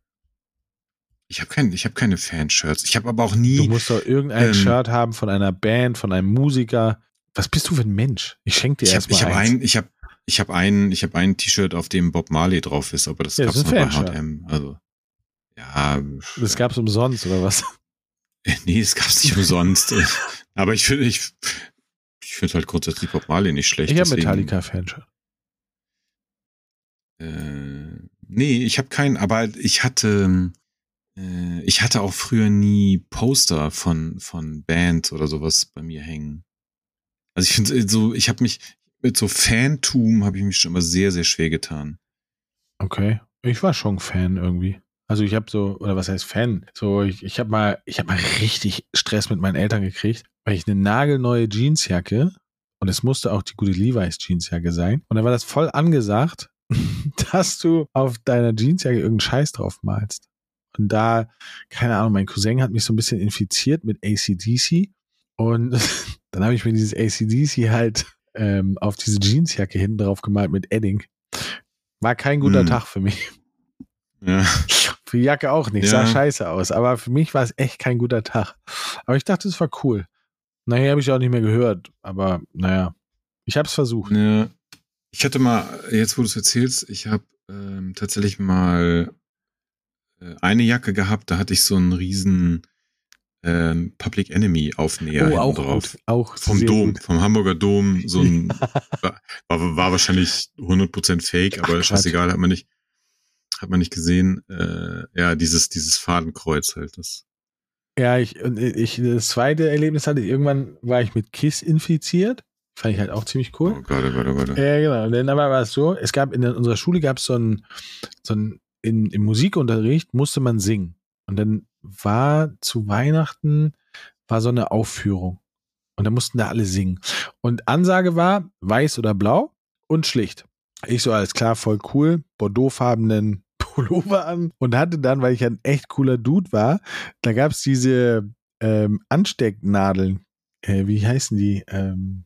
Ich habe kein, ich habe keine Fanshirts. Ich habe aber auch Du nie, musst doch irgendein ähm, Shirt haben von einer Band, von einem Musiker. Was bist du für ein Mensch? Ich schenke dir ich erstmal ich habe ein, ich habe, ich habe ein, ich habe ein T-Shirt, auf dem Bob Marley drauf ist, aber das Ja, das gab's ist ein nur bei. H&M. Also, ja, Das gab's umsonst, oder was? nee, es gab's nicht umsonst. aber ich finde, ich, ich finde halt grundsätzlich Bob Marley nicht schlecht. Ich habe Metallica-Fanshirt. Äh, nee, ich habe keinen, aber ich hatte, äh, ich hatte auch früher nie Poster von, von Bands oder sowas bei mir hängen. Also ich finde so, ich habe mich mit so Fantum habe ich mich schon immer sehr, sehr schwer getan. Okay. Ich war schon Fan irgendwie. Also ich habe so, oder was heißt Fan? So, ich, ich habe mal, ich habe mal richtig Stress mit meinen Eltern gekriegt, weil ich eine nagelneue Jeansjacke und es musste auch die gute Levi's Jeansjacke sein. Und da war das voll angesagt, dass du auf deiner Jeansjacke irgendeinen Scheiß drauf malst. Und da, keine Ahnung, mein Cousin hat mich so ein bisschen infiziert mit ACDC. Und dann habe ich mir dieses ACDC halt ähm, auf diese Jeansjacke hinten drauf gemalt mit Edding. War kein guter Hm. Tag für mich. Ja, Für die Jacke auch nicht, Ja. sah scheiße aus. Aber für mich war es echt kein guter Tag. Aber ich dachte, es war cool. Nachher habe ich auch nicht mehr gehört. Aber naja, ich habe es versucht. ja. Ich hatte mal, jetzt wo du es erzählst, ich habe ähm, tatsächlich mal äh, eine Jacke gehabt, da hatte ich so einen riesen ähm, Public Enemy Aufnäher oh, auch, drauf. auch Vom Dom, gut. vom Hamburger Dom, so ein, war, war, war wahrscheinlich 100% fake, Ach, aber Quatsch. scheißegal, hat man nicht, hat man nicht gesehen. Äh, ja, dieses, dieses Fadenkreuz halt, das. Ja, ich, und ich, das zweite Erlebnis hatte ich, irgendwann war ich mit Kiss infiziert. Fand ich halt auch ziemlich cool. Oh Gott, oh Gott, oh Gott. Ja, genau. Und dann aber war es so, es gab in unserer Schule gab es so ein, so ein in, im Musikunterricht musste man singen. Und dann war zu Weihnachten war so eine Aufführung. Und da mussten da alle singen. Und Ansage war weiß oder blau und schlicht. Ich so, alles klar, voll cool, bordeauxfarbenen Pullover an und hatte dann, weil ich ein echt cooler Dude war, da gab es diese ähm, Anstecknadeln. Äh, wie heißen die? Ähm,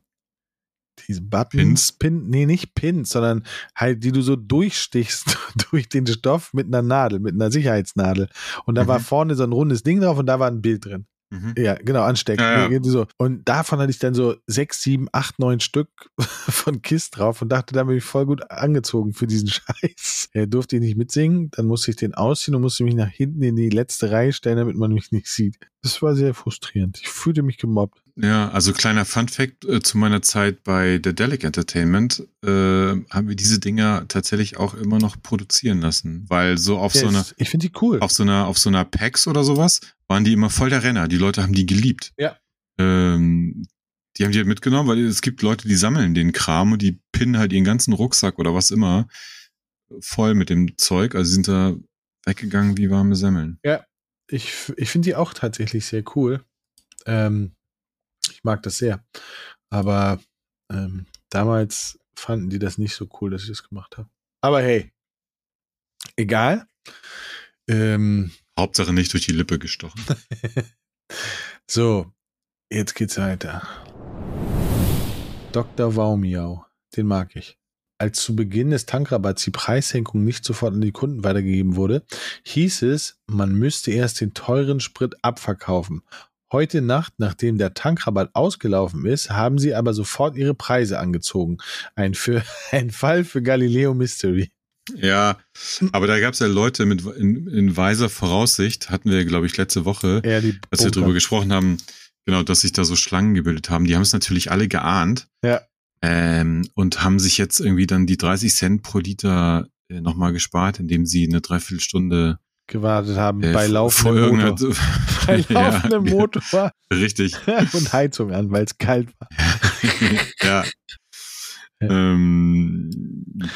diese Buttons, Pins? Pin, nee, nicht Pins, sondern halt, die du so durchstichst durch den Stoff mit einer Nadel, mit einer Sicherheitsnadel. Und da war Mhm. vorne so ein rundes Ding drauf und da war ein Bild drin. Mhm. Ja, genau, anstecken. Ja, ja. Nee, So. Und davon hatte ich dann so sechs, sieben, acht, neun Stück von Kiss drauf und dachte, da bin ich voll gut angezogen für diesen Scheiß. Er durfte ich nicht mitsingen, dann musste ich den ausziehen und musste mich nach hinten in die letzte Reihe stellen, damit man mich nicht sieht. Das war sehr frustrierend. Ich fühlte mich gemobbt. Ja, also kleiner Fun-Fact äh, zu meiner Zeit bei The Delic Entertainment äh, haben wir diese Dinger tatsächlich auch immer noch produzieren lassen, weil so auf so Ja, einer ich finde die cool. auf so einer auf so einer PAX oder sowas waren die immer voll der Renner. Die Leute haben die geliebt. Ja. Ähm, die haben die halt mitgenommen, weil es gibt Leute, die sammeln den Kram und die pinnen halt ihren ganzen Rucksack oder was immer voll mit dem Zeug. Also sind da weggegangen wie warme Semmeln. Ja, ich, ich finde die auch tatsächlich sehr cool. Ähm, ich mag das sehr. Aber ähm, damals fanden die das nicht so cool, dass ich das gemacht habe. Aber hey, egal. Ähm, Hauptsache nicht durch die Lippe gestochen. so, jetzt geht's weiter. Dr. Waumiau, den mag ich. Als zu Beginn des Tankrabatts die Preissenkung nicht sofort an die Kunden weitergegeben wurde, hieß es, man müsste erst den teuren Sprit abverkaufen. Heute Nacht, nachdem der Tankrabatt ausgelaufen ist, haben sie aber sofort ihre Preise angezogen. Ein, für, ein Fall für Galileo Mystery. Ja, aber da gab es ja Leute mit in, in, weiser Voraussicht, hatten wir, glaube ich, letzte Woche, ja, als wir darüber gesprochen haben, genau, dass sich da so Schlangen gebildet haben. Die haben es natürlich alle geahnt. Ja. Ähm, und haben sich jetzt irgendwie dann die 30 Cent pro Liter äh, nochmal gespart, indem sie eine Dreiviertelstunde gewartet haben äh, bei laufendem Motor. bei laufendem ja, Motor. Richtig. und Heizung an, weil es kalt war. ja. Ähm,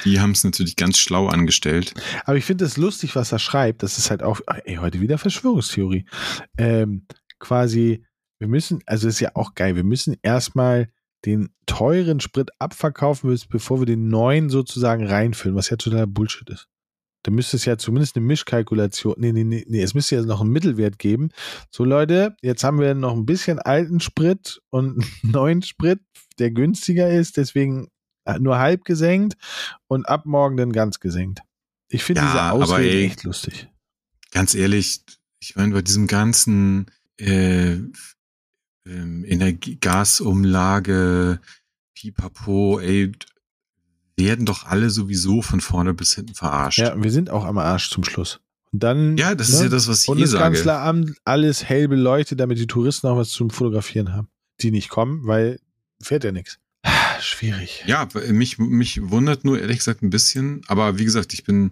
die haben es natürlich ganz schlau angestellt. Aber ich finde es lustig, was er schreibt. Das ist halt auch, ey, heute wieder Verschwörungstheorie. Ähm, quasi, wir müssen, also ist ja auch geil, wir müssen erstmal den teuren Sprit abverkaufen, bevor wir den neuen sozusagen reinfüllen, was ja total Bullshit ist. Da müsste es ja zumindest eine Mischkalkulation, nee, nee, nee, nee, es müsste ja noch einen Mittelwert geben. So Leute, jetzt haben wir noch ein bisschen alten Sprit und einen neuen Sprit, der günstiger ist, deswegen nur halb gesenkt und ab morgen dann ganz gesenkt. Ich finde ja, diese Ausrede echt lustig. Ganz ehrlich, ich meine, bei diesem ganzen äh, ähm, Energiegasumlage, Pipapo, ey, werden doch alle sowieso von vorne bis hinten verarscht. Ja, wir sind auch am Arsch zum Schluss. Und dann. Ja, das ne? ist ja das, was ich eh sage. Bundeskanzleramt, alles hell beleuchtet, damit die Touristen auch was zum Fotografieren haben. Die nicht kommen, weil fährt ja nichts. Schwierig. Ja, mich, mich wundert nur ehrlich gesagt ein bisschen, aber wie gesagt, ich bin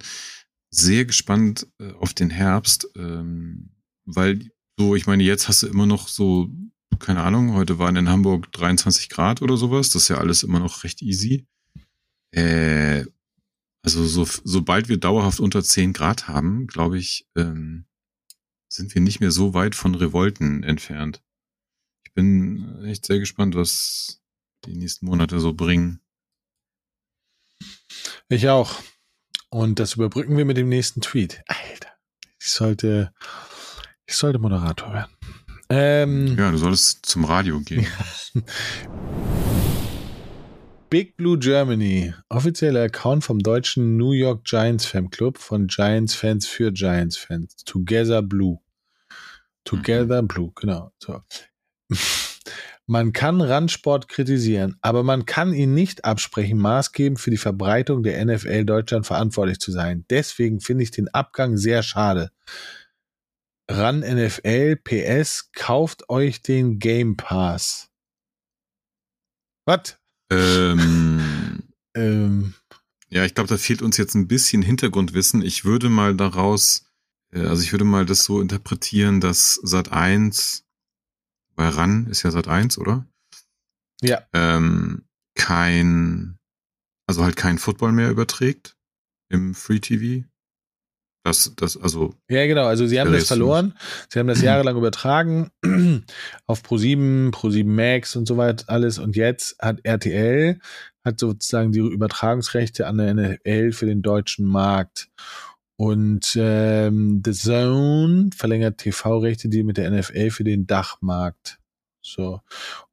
sehr gespannt äh, auf den Herbst, ähm, weil so, ich meine, jetzt hast du immer noch so keine Ahnung, heute waren in Hamburg 23 Grad oder sowas. Das ist ja alles immer noch recht easy. Äh, also so, sobald wir dauerhaft unter 10 Grad haben, glaube ich, ähm, sind wir nicht mehr so weit von Revolten entfernt. Ich bin echt sehr gespannt, was die nächsten Monate so bringen. Ich auch. Und das überbrücken wir mit dem nächsten Tweet. Alter, ich sollte, ich sollte Moderator werden. Ähm, ja, du solltest zum Radio gehen. Big Blue Germany, offizieller Account vom deutschen New York Giants Fanclub von Giants Fans für Giants Fans. Together Blue. Together mhm. Blue, genau. So. Man kann Randsport kritisieren, aber man kann ihn nicht absprechen, maßgebend für die Verbreitung der NFL Deutschland verantwortlich zu sein. Deswegen finde ich den Abgang sehr schade. Ran NFL PS, kauft euch den Game Pass. Was? Ähm, ähm, ja, ich glaube, da fehlt uns jetzt ein bisschen Hintergrundwissen. Ich würde mal daraus, äh, also ich würde mal das so interpretieren, dass Sat 1, bei RAN ist ja Sat 1, oder? Ja. Ähm, kein, also halt kein Football mehr überträgt im Free TV. Das, das, also. Ja, genau. Also sie haben das verloren. Sie haben das jahrelang übertragen auf Pro7, Pro7 Max und so weiter alles. Und jetzt hat RTL hat sozusagen die Übertragungsrechte an der NFL für den deutschen Markt. Und ähm, The Zone verlängert TV-Rechte, die mit der NFL für den Dachmarkt. So.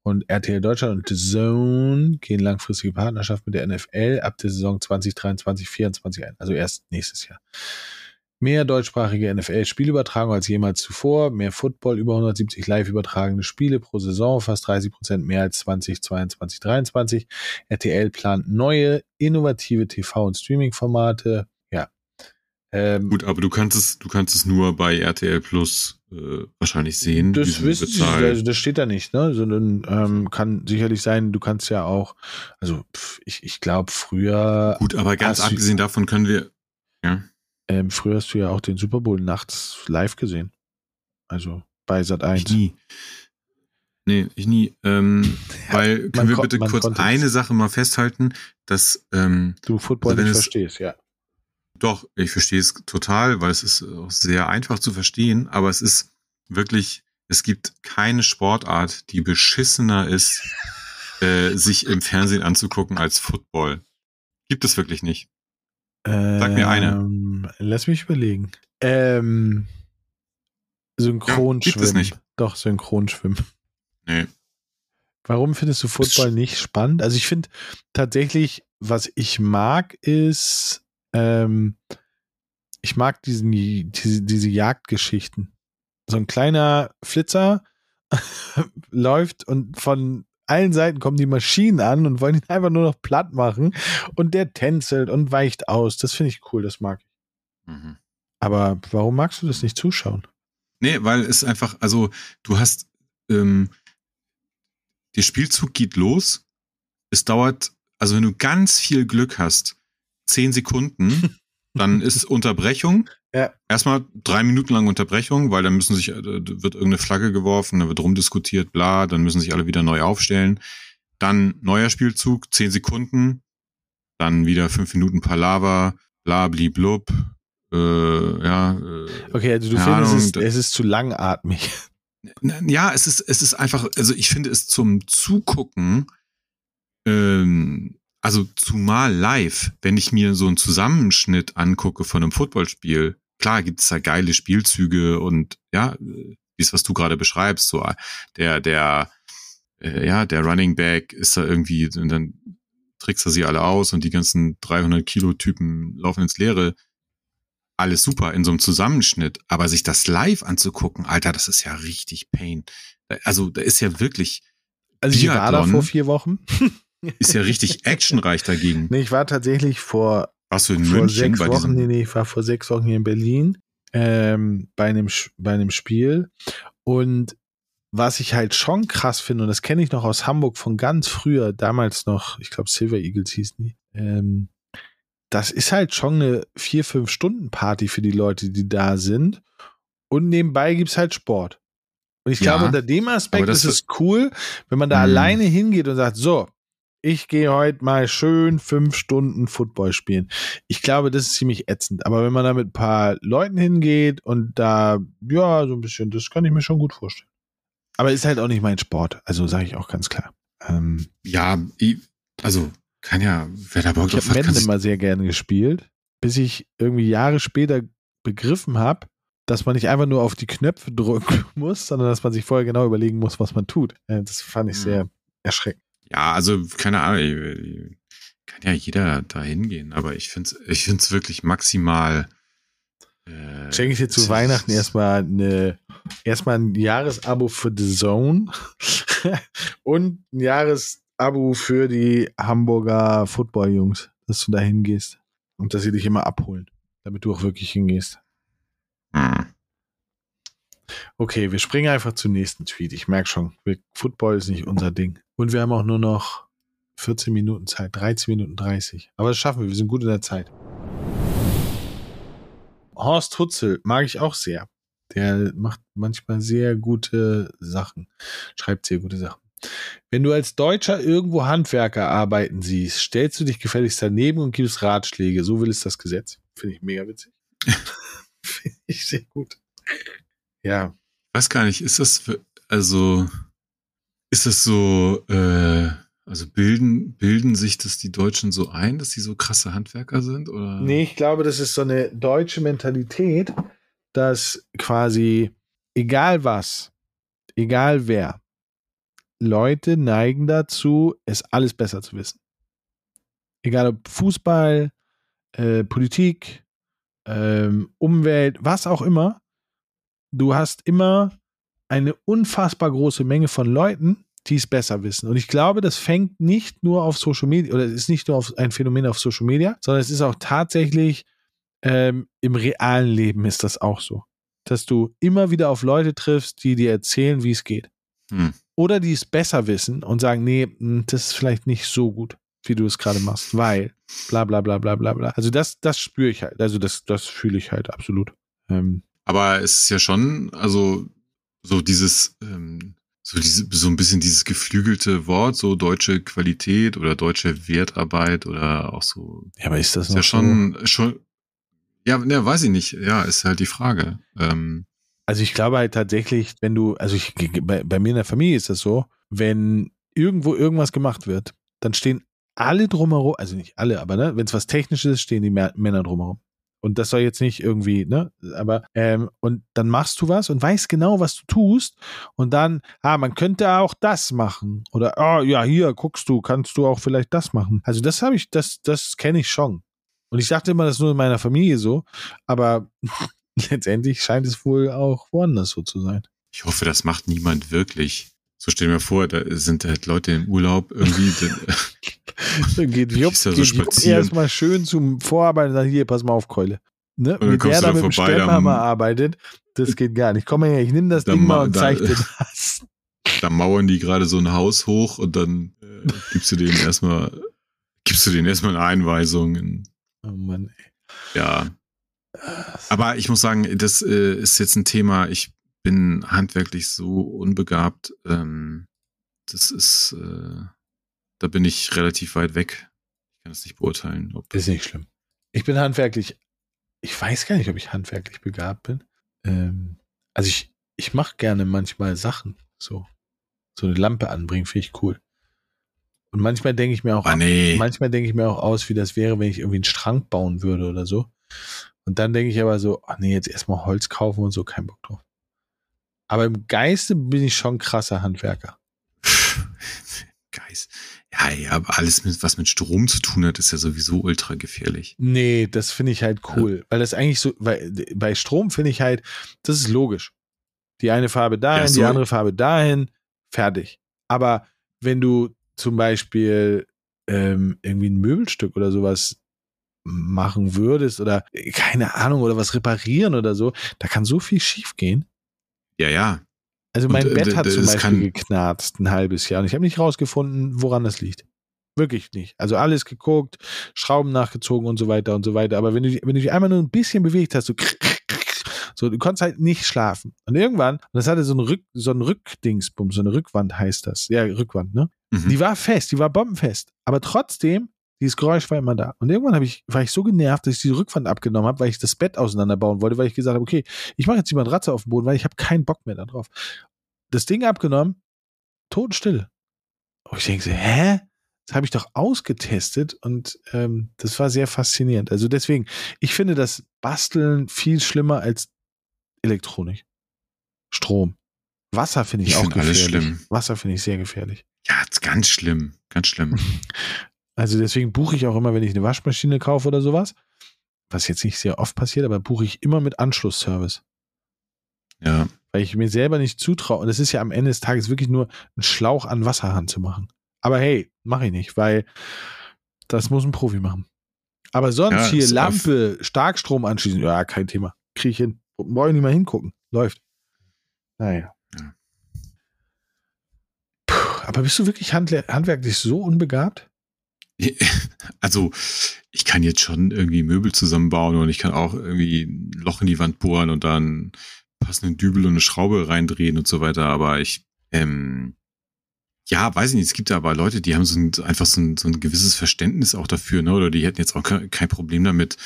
Und RTL Deutschland und The Zone gehen langfristige Partnerschaft mit der NFL ab der Saison 2023, 2024 ein. Also erst nächstes Jahr. Mehr deutschsprachige NFL-Spielübertragung als jemals zuvor, mehr Football, über 170 live übertragene Spiele pro Saison, fast 30 Prozent mehr als 2022, 2023. RTL plant neue, innovative TV- und Streaming-Formate. Ja. Ähm, Gut, aber du kannst es, du kannst es nur bei RTL Plus äh, wahrscheinlich sehen. Das wissen Sie, also das steht da nicht, ne? Sondern ähm, kann sicherlich sein, du kannst ja auch, also pff, ich, ich glaube früher. Gut, aber ganz abgesehen davon können wir, ja. Ähm, früher hast du ja auch den Super Bowl nachts live gesehen. Also bei Sat 1. Ich nie. Nee, ich nie. Ähm, ja, weil, können wir bitte kurz eine Sache mal festhalten, dass ähm, du Football also nicht verstehst, ja. Doch, ich verstehe es total, weil es ist auch sehr einfach zu verstehen, aber es ist wirklich, es gibt keine Sportart, die beschissener ist, äh, sich im Fernsehen anzugucken als Football. Gibt es wirklich nicht. Sag mir eine. Ähm, Lass mich überlegen. Ähm, Synchronschwimmen. Ja, gibt es nicht. Doch, Synchronschwimmen. Nee. Warum findest du Football nicht spannend? Also ich finde tatsächlich, was ich mag, ist, ähm, ich mag diesen, diese, diese Jagdgeschichten. So ein kleiner Flitzer läuft und von allen Seiten kommen die Maschinen an und wollen ihn einfach nur noch platt machen und der tänzelt und weicht aus. Das finde ich cool, das mag ich. Mhm. Aber warum magst du das nicht zuschauen? Nee, weil es einfach, also du hast, ähm, der Spielzug geht los. Es dauert, also wenn du ganz viel Glück hast, zehn Sekunden, dann ist Unterbrechung. Ja. Erstmal drei Minuten lang Unterbrechung, weil dann müssen sich, äh, wird irgendeine Flagge geworfen, dann wird rumdiskutiert, bla, dann müssen sich alle wieder neu aufstellen. Dann neuer Spielzug, zehn Sekunden, dann wieder fünf Minuten Palaver, bla, bli, blub, äh, ja. Äh, Okay, also du findest, es, es ist zu langatmig. ja, es ist, es ist einfach, also ich finde es zum Zugucken, ähm, also zumal live, wenn ich mir so einen Zusammenschnitt angucke von einem Footballspiel, klar gibt es da geile Spielzüge und ja, äh, wie es, was du gerade beschreibst, so äh, der, der, äh, ja, der Running Back ist da irgendwie, und dann trickst er sie alle aus und die ganzen 300 Kilo Typen laufen ins Leere. Alles super in so einem Zusammenschnitt, aber sich das live anzugucken, Alter, das ist ja richtig Pain. Also da ist ja wirklich, Also ich war da vor vier Wochen. ist ja richtig actionreich dagegen. Nee, ich war tatsächlich vor, Warst du in vor München sechs bei Wochen, nee, nee, ich war vor sechs Wochen hier in Berlin ähm, bei, einem, bei einem Spiel. Und was ich halt schon krass finde, und das kenne ich noch aus Hamburg von ganz früher, damals noch, ich glaube Silver Eagles hießen die, ähm, das ist halt schon eine vier, fünf Stunden Party für die Leute, die da sind. Und nebenbei gibt's halt Sport. Und ich Ja, glaube, unter dem Aspekt ist es cool, wenn man da Mhm. alleine hingeht und sagt, so, ich gehe heute mal schön fünf Stunden Football spielen. Ich glaube, das ist ziemlich ätzend. Aber wenn man da mit ein paar Leuten hingeht und da, ja, so ein bisschen, das kann ich mir schon gut vorstellen. Aber ist halt auch nicht mein Sport. Also sage ich auch ganz klar. Ähm, Ja, ich, also kann ja, wer da Bock ich drauf habe hat, Madden sich, immer sehr gerne gespielt, bis ich irgendwie Jahre später begriffen habe, dass man nicht einfach nur auf die Knöpfe drücken muss, sondern dass man sich vorher genau überlegen muss, was man tut. Äh, Das fand ich Mhm. sehr erschreckend. ja, also keine Ahnung, ich- kann ja jeder da hingehen, aber ich finde es ich find's wirklich maximal. Äh, Schenke ich dir zu Weihnachten erstmal eine, erstmal ein Jahresabo für The Zone und ein Jahresabo für die Hamburger Football-Jungs, dass du da hingehst und dass sie dich immer abholen, damit du auch wirklich hingehst. Hm. Okay, wir springen einfach zum nächsten Tweet. Ich merke schon, wir- Football ist nicht unser Ding. Und wir haben auch nur noch 14 Minuten Zeit, 13 Minuten 30. Aber das schaffen wir, wir sind gut in der Zeit. Horst Hutzel mag ich auch sehr. Der macht manchmal sehr gute Sachen, schreibt sehr gute Sachen. Wenn du als Deutscher irgendwo Handwerker arbeiten siehst, stellst du dich gefälligst daneben und gibst Ratschläge. So will es das Gesetz. Finde ich mega witzig. Finde ich sehr gut. Ja, weiß gar nicht, ist das für, also ist das so, äh, also bilden, bilden sich das die Deutschen so ein, dass die so krasse Handwerker sind? Oder? Nee, ich glaube, das ist so eine deutsche Mentalität, dass quasi egal was, egal wer, Leute neigen dazu, es alles besser zu wissen. Egal ob Fußball, äh, Politik, ähm, Umwelt, was auch immer. Du hast immer eine unfassbar große Menge von Leuten, die es besser wissen. Und ich glaube, das fängt nicht nur auf Social Media oder es ist nicht nur auf ein Phänomen auf Social Media, sondern es ist auch tatsächlich ähm, im realen Leben ist das auch so. Dass du immer wieder auf Leute triffst, die dir erzählen, wie es geht. Hm. Oder die es besser wissen und sagen, nee, mh, das ist vielleicht nicht so gut, wie du es gerade machst, weil bla bla bla bla bla bla. Also das, das spüre ich halt. Also das, das fühle ich halt absolut. Ähm, Aber es ist ja schon, also so dieses, ähm, so diese, so ein bisschen dieses geflügelte Wort, so deutsche Qualität oder deutsche Wertarbeit oder auch so. ja, aber ist das Ist noch ja schon, schon, Ja, ne, weiß ich nicht. Ja, ist halt die Frage. Ähm, also ich glaube halt tatsächlich, wenn du, also ich, bei, bei mir in der Familie ist das so, wenn irgendwo irgendwas gemacht wird, dann stehen alle drumherum, also nicht alle, aber ne, wenn es was Technisches ist, stehen die Männer drumherum. Und das soll jetzt nicht irgendwie, ne, aber, ähm, und dann machst du was und weißt genau, was du tust. Und dann, ah, man könnte auch das machen. Oder, oh, ja, hier, guckst du, kannst du auch vielleicht das machen. Also das habe ich, das, das kenne ich schon. Und ich dachte immer, das ist nur in meiner Familie so, aber letztendlich scheint es wohl auch woanders so zu sein. Ich hoffe, das macht niemand wirklich. So stell mir vor, da sind halt Leute im Urlaub irgendwie. dann geht Jupp, ja so geht erstmal schön zum Vorarbeiten und sagt, hier, pass mal auf, Keule. Ne? Und dann Mit der da mit dem Stemmhammer arbeitet, das geht gar nicht. Komm mal her, ich nehme das Ding mal und zeig dir das. Da mauern die gerade so ein Haus hoch und dann äh, gibst du denen erstmal, gibst du denen erstmal eine Einweisung. In, oh Mann, ey. Ja. Aber ich muss sagen, das äh, ist jetzt ein Thema, ich bin handwerklich so unbegabt. Ähm, das ist, äh, da bin ich relativ weit weg. Ich kann es nicht beurteilen. Ob ist nicht schlimm. Ich bin handwerklich, ich weiß gar nicht, ob ich handwerklich begabt bin. Ähm, also ich, ich mache gerne manchmal Sachen. So, so eine Lampe anbringen, finde ich cool. Und manchmal denke ich mir auch, ah, nee. manchmal denke ich mir auch aus, wie das wäre, wenn ich irgendwie einen Schrank bauen würde oder so. Und dann denke ich aber so, ach nee, jetzt erstmal Holz kaufen und so, kein Bock drauf. Aber im Geiste bin ich schon krasser Handwerker. Geist. Ja, ja, aber alles, mit, was mit Strom zu tun hat, ist ja sowieso ultra gefährlich. Nee, das finde ich halt cool. Ja. Weil das eigentlich so, weil bei Strom finde ich halt, das ist logisch. Die eine Farbe dahin, ja, so. die andere Farbe dahin, fertig. Aber wenn du zum Beispiel ähm, irgendwie ein Möbelstück oder sowas machen würdest oder keine Ahnung oder was reparieren oder so, da kann so viel schief gehen. Ja, ja. Also mein und, äh, Bett hat zum Beispiel geknarzt ein halbes Jahr und ich habe nicht rausgefunden, woran das liegt. Wirklich nicht. Also alles geguckt, Schrauben nachgezogen und so weiter und so weiter. Aber wenn du, wenn du dich einmal nur ein bisschen bewegt hast, so, so du konntest halt nicht schlafen. Und irgendwann, und das hatte so ein Rück, so ein Rückdingsbum, so eine Rückwand heißt das. Ja, Rückwand, ne? Mhm. Die war fest, die war bombenfest. Aber trotzdem dieses Geräusch war immer da. Und irgendwann ich, war ich so genervt, dass ich diese Rückwand abgenommen habe, weil ich das Bett auseinanderbauen wollte, weil ich gesagt habe, okay, ich mache jetzt jemand Ratze auf dem Boden, weil ich habe keinen Bock mehr darauf. Das Ding abgenommen, totenstill. Und ich denke so, hä? Das habe ich doch ausgetestet und ähm, das war sehr faszinierend. Also deswegen, ich finde das Basteln viel schlimmer als Elektronik. Strom. Wasser finde ich, ich, auch find gefährlich. Alles schlimm. Wasser finde ich sehr gefährlich. Ja, ganz schlimm, ganz schlimm. Also deswegen buche ich auch immer, wenn ich eine Waschmaschine kaufe oder sowas, was jetzt nicht sehr oft passiert, aber buche ich immer mit Anschlussservice. Ja. Weil ich mir selber nicht zutraue. Und es ist ja am Ende des Tages wirklich nur ein Schlauch an Wasserhahn zu machen. Aber hey, mache ich nicht, weil das muss ein Profi machen. Aber sonst ja, hier Lampe, Starkstrom anschließen, ja, kein Thema. Kriege ich hin. Brauche ich nicht mal hingucken. Läuft. Naja. Ja. Puh, aber bist du wirklich handwerklich so unbegabt? Also, ich kann jetzt schon irgendwie Möbel zusammenbauen und ich kann auch irgendwie ein Loch in die Wand bohren und dann passenden Dübel und eine Schraube reindrehen und so weiter. Aber ich, ähm, ja, weiß ich nicht. Es gibt aber Leute, die haben so ein, einfach so ein, so ein gewisses Verständnis auch dafür, ne? Oder die hätten jetzt auch kein Problem damit,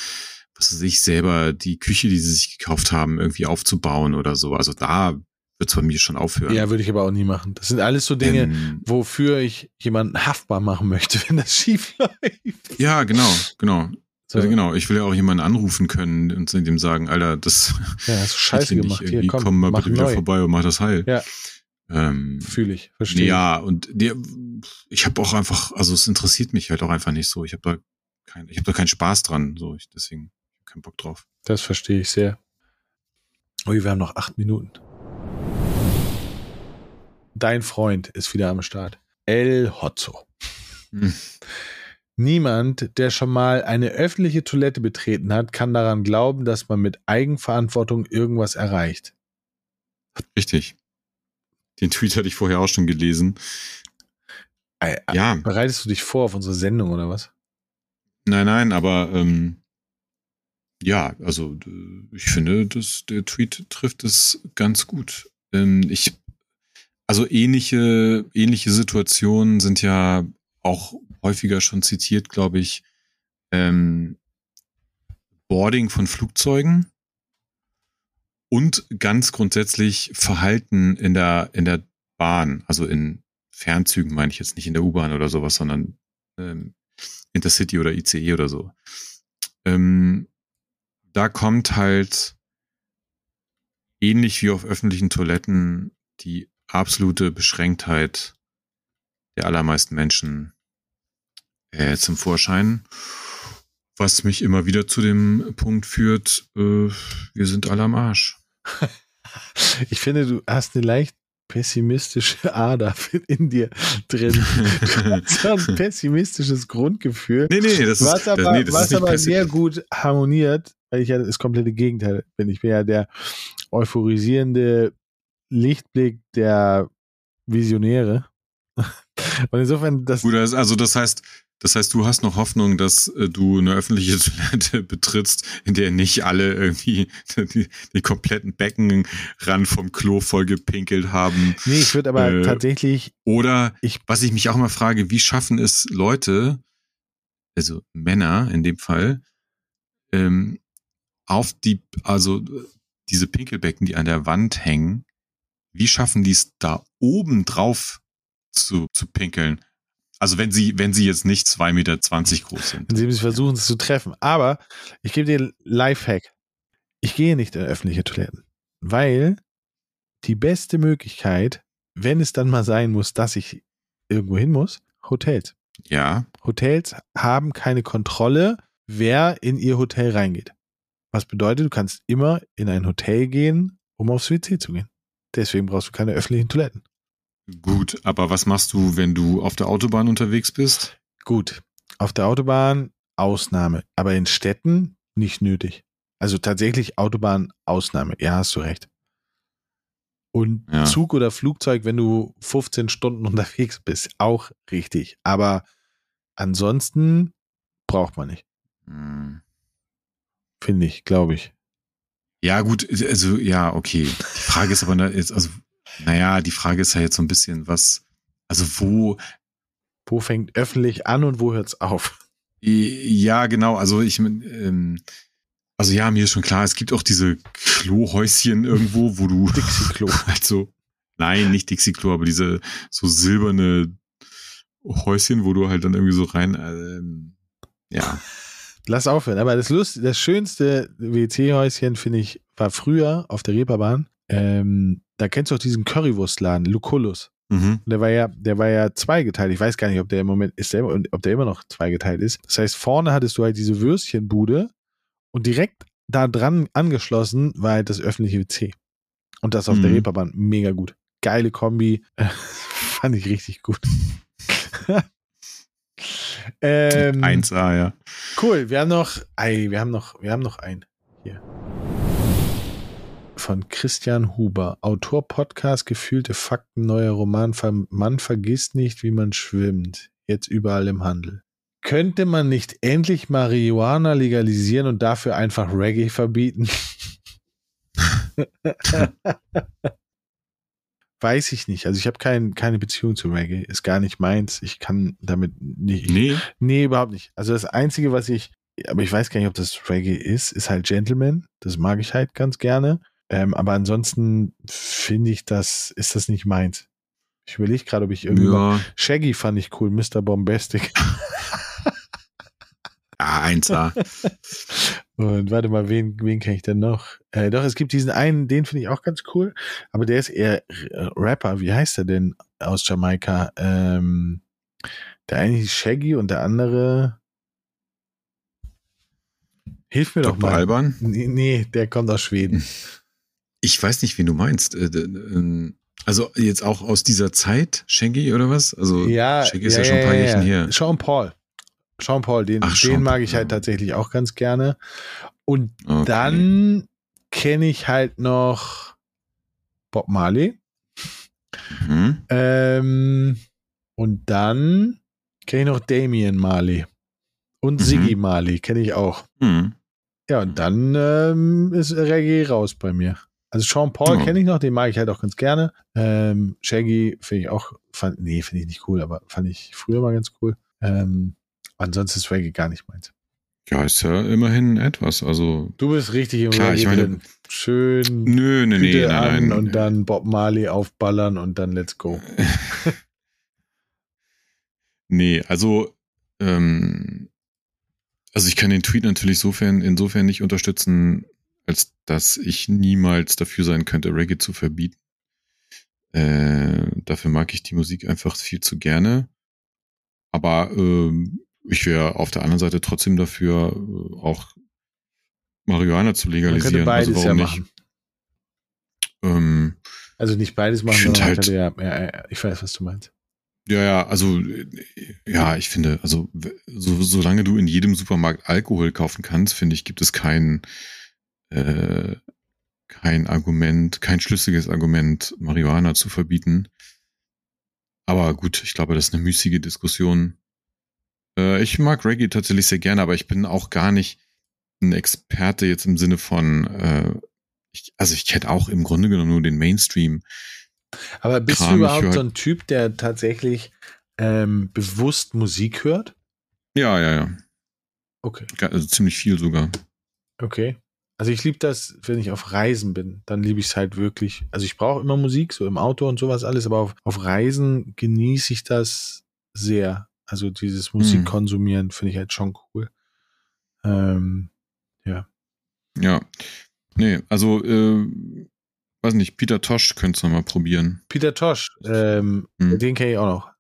was weiß ich, selber die Küche, die sie sich gekauft haben, irgendwie aufzubauen oder so. Also da wird es bei mir schon aufhören. Ja, würde ich aber auch nie machen. Das sind alles so Dinge, ähm, wofür ich jemanden haftbar machen möchte, wenn das schief läuft. Ja, genau, genau. So. Also genau, ich will ja auch jemanden anrufen können und dem sagen, Alter, das ja, hast du scheiße gemacht. Hier, komm, komm mal bitte neu. wieder vorbei und mach das heil. Ja. Ähm, Fühle ich, verstehe. Ja, und der, ich habe auch einfach, also es interessiert mich halt auch einfach nicht so. Ich habe da kein, ich habe da keinen Spaß dran, so ich, deswegen keinen Bock drauf. Das verstehe ich sehr. Ui, wir haben noch acht Minuten. Dein Freund ist wieder am Start. El Hotzo. Hm. Niemand, der schon mal eine öffentliche Toilette betreten hat, kann daran glauben, dass man mit Eigenverantwortung irgendwas erreicht. Richtig. Den Tweet hatte ich vorher auch schon gelesen. Äh, ja. Bereitest du dich vor auf unsere Sendung oder was? Nein, nein, aber ähm, ja, also ich finde, dass der Tweet trifft es ganz gut. Ähm, ich also ähnliche, ähnliche Situationen sind ja auch häufiger schon zitiert, glaube ich, ähm, Boarding von Flugzeugen und ganz grundsätzlich Verhalten in der, in der Bahn, also in Fernzügen meine ich jetzt nicht in der U-Bahn oder sowas, sondern ähm, Intercity oder ICE oder so. Ähm, da kommt halt ähnlich wie auf öffentlichen Toiletten die absolute Beschränktheit der allermeisten Menschen äh, zum Vorschein. Was mich immer wieder zu dem Punkt führt, äh, wir sind alle am Arsch. Ich finde, du hast eine leicht pessimistische Ader in dir drin. so ein pessimistisches Grundgefühl. Nee, nee, das was ist, aber, nee, das was ist aber sehr gut harmoniert, weil ich ja das komplette Gegenteil bin. Ich bin ja der euphorisierende Lichtblick der Visionäre. Und insofern, das, Gut, das- also das heißt, das heißt, du hast noch Hoffnung, dass äh, du eine öffentliche Toilette betrittst, in der nicht alle irgendwie die, die kompletten Becken ran vom Klo voll gepinkelt haben. nee, ich würde aber äh, tatsächlich, Oder ich, was ich mich auch immer frage, wie schaffen es Leute, also Männer in dem Fall, ähm, auf die, also diese Pinkelbecken, die an der Wand hängen, wie schaffen die es da oben drauf zu, zu pinkeln? Also wenn sie, wenn sie jetzt nicht 2,20 Meter groß sind. indem sie versuchen, es zu treffen. Aber ich gebe dir Lifehack. Ich gehe nicht in öffentliche Toiletten, weil die beste Möglichkeit, wenn es dann mal sein muss, dass ich irgendwo hin muss, Hotels. Ja, Hotels haben keine Kontrolle, wer in ihr Hotel reingeht. Was bedeutet, du kannst immer in ein Hotel gehen, um aufs WC zu gehen. Deswegen brauchst du keine öffentlichen Toiletten. gut, aber was machst du, wenn du auf der Autobahn unterwegs bist? Gut, auf der Autobahn Ausnahme, aber in Städten nicht nötig. Also tatsächlich Autobahn Ausnahme. Ja, hast du recht. Und Ja. Zug oder Flugzeug, wenn du 15 Stunden unterwegs bist, auch richtig. Aber ansonsten braucht man nicht, Hm. finde ich, glaube ich. Ja, gut, also ja, okay. Die Frage ist aber, na- jetzt, also, naja, die Frage ist ja jetzt so ein bisschen, was, also wo, Wo fängt öffentlich an und wo hört's auf? ja, genau, also ich, ähm, also ja, mir ist schon klar, es gibt auch diese Klohäuschen irgendwo, wo du Dixie-Klo. halt so, nein, nicht Dixie-Klo, aber diese so silberne Häuschen, wo du halt dann irgendwie so rein, ähm, ja, Lass aufhören. Aber das, Lust, das schönste WC-Häuschen, finde ich, war früher auf der Reeperbahn. Ähm, da kennst du auch diesen Currywurstladen, Lucullus. mhm. Der war ja, der war ja zweigeteilt. Ich weiß gar nicht, ob der im Moment ist, der, ob der immer noch zweigeteilt ist. Das heißt, vorne hattest du halt diese Würstchenbude und direkt da dran angeschlossen war halt das öffentliche WC. Und das auf der Mhm. Reeperbahn. Mega gut. Geile Kombi. Fand ich richtig gut. ähm, 1A, ja. Cool, wir haben noch, ei, wir haben noch, wir haben noch einen hier. Von Christian Huber, Autor Podcast Gefühlte Fakten, neuer Roman, man vergisst nicht, wie man schwimmt. Jetzt überall im Handel. Könnte man nicht endlich Marihuana legalisieren und dafür einfach Reggae verbieten? Weiß ich nicht. Also ich habe kein, keine Beziehung zu Reggae. Ist gar nicht meins. Ich kann damit nicht. Nee, Nee, überhaupt nicht. Also das Einzige, was ich, aber ich weiß gar nicht, ob das Reggae ist, ist halt Gentleman. Das mag ich halt ganz gerne. Ähm, aber ansonsten finde ich das, ist das nicht meins. Ich überlege gerade, ob ich irgendwie. ja, Shaggy fand ich cool, Mr. Bombastic. ja 1A. Und warte mal, wen, wen kenne ich denn noch? Äh, doch, es gibt diesen einen, den finde ich auch ganz cool, aber der ist eher äh, Rapper. Wie heißt er denn aus Jamaika? Ähm, der eine ist Shaggy und der andere. Hilf mir doch Dr. mal. Alban? Nee, nee, der kommt aus Schweden. Ich weiß nicht, wen du meinst. Äh, ähm, Also jetzt auch aus dieser Zeit, Shaggy oder was? Also ja, Shaggy ist ja, schon ein paar Jährchen her. Sean Paul. Sean Paul, den, Ach, den mag ich halt tatsächlich auch ganz gerne. Und Okay. dann kenne ich halt noch Bob Marley. Mhm. Ähm, und dann kenne ich noch Damien Marley. Und Mhm. Siggy Marley kenne ich auch. Mhm. Ja, und dann ähm, ist Reggae raus bei mir. Also Sean Paul Ja. kenne ich noch, den mag ich halt auch ganz gerne. Ähm, Shaggy finde ich auch, fand, nee, finde ich nicht cool, aber fand ich früher mal ganz cool. Ähm, ansonsten ist Reggae gar nicht meins. Ja, ist ja immerhin etwas. Also Du bist richtig im Klar, Reggae ich meine- drin. Schön nö, nee, nee, nein, nein. und dann Bob Marley aufballern und dann let's go. Nee, also, ähm, also ich kann den Tweet natürlich sofern, insofern nicht unterstützen, als dass ich niemals dafür sein könnte, Reggae zu verbieten. Äh, dafür mag ich die Musik einfach viel zu gerne. Aber ähm, ich wäre auf der anderen Seite trotzdem dafür, äh, auch Marihuana zu Man legalisieren. könnte beides also ja machen. Ähm, Also nicht beides machen, Ich sondern man halt- ja, ja, ja, ich weiß, was du meinst. Ja, ja, also äh, ja, ich finde, also so, solange du in jedem Supermarkt Alkohol kaufen kannst, finde ich, gibt es kein äh, kein Argument, kein schlüssiges Argument, Marihuana zu verbieten. Aber gut, ich glaube, das ist eine müßige Diskussion. Äh, ich mag Reggae tatsächlich sehr gerne, aber ich bin auch gar nicht ein Experte jetzt im Sinne von, äh, ich, also ich kenne auch im Grunde genommen nur den Mainstream. Aber bist Kram, du überhaupt so ein Typ, der tatsächlich ähm, bewusst Musik hört? Ja, ja, ja. Okay, Also ziemlich viel sogar. okay. Also ich liebe das, wenn ich auf Reisen bin, dann liebe ich es halt wirklich. Also ich brauche immer Musik, so im Auto und sowas alles, aber auf, auf Reisen genieße ich das sehr. Also dieses Musik Hm. konsumieren finde ich halt schon cool. Ähm, Ja. Nee, also, äh, weiß nicht, Peter Tosh könntest du mal probieren. Peter Tosh, ähm, Hm. den kenne ich auch noch.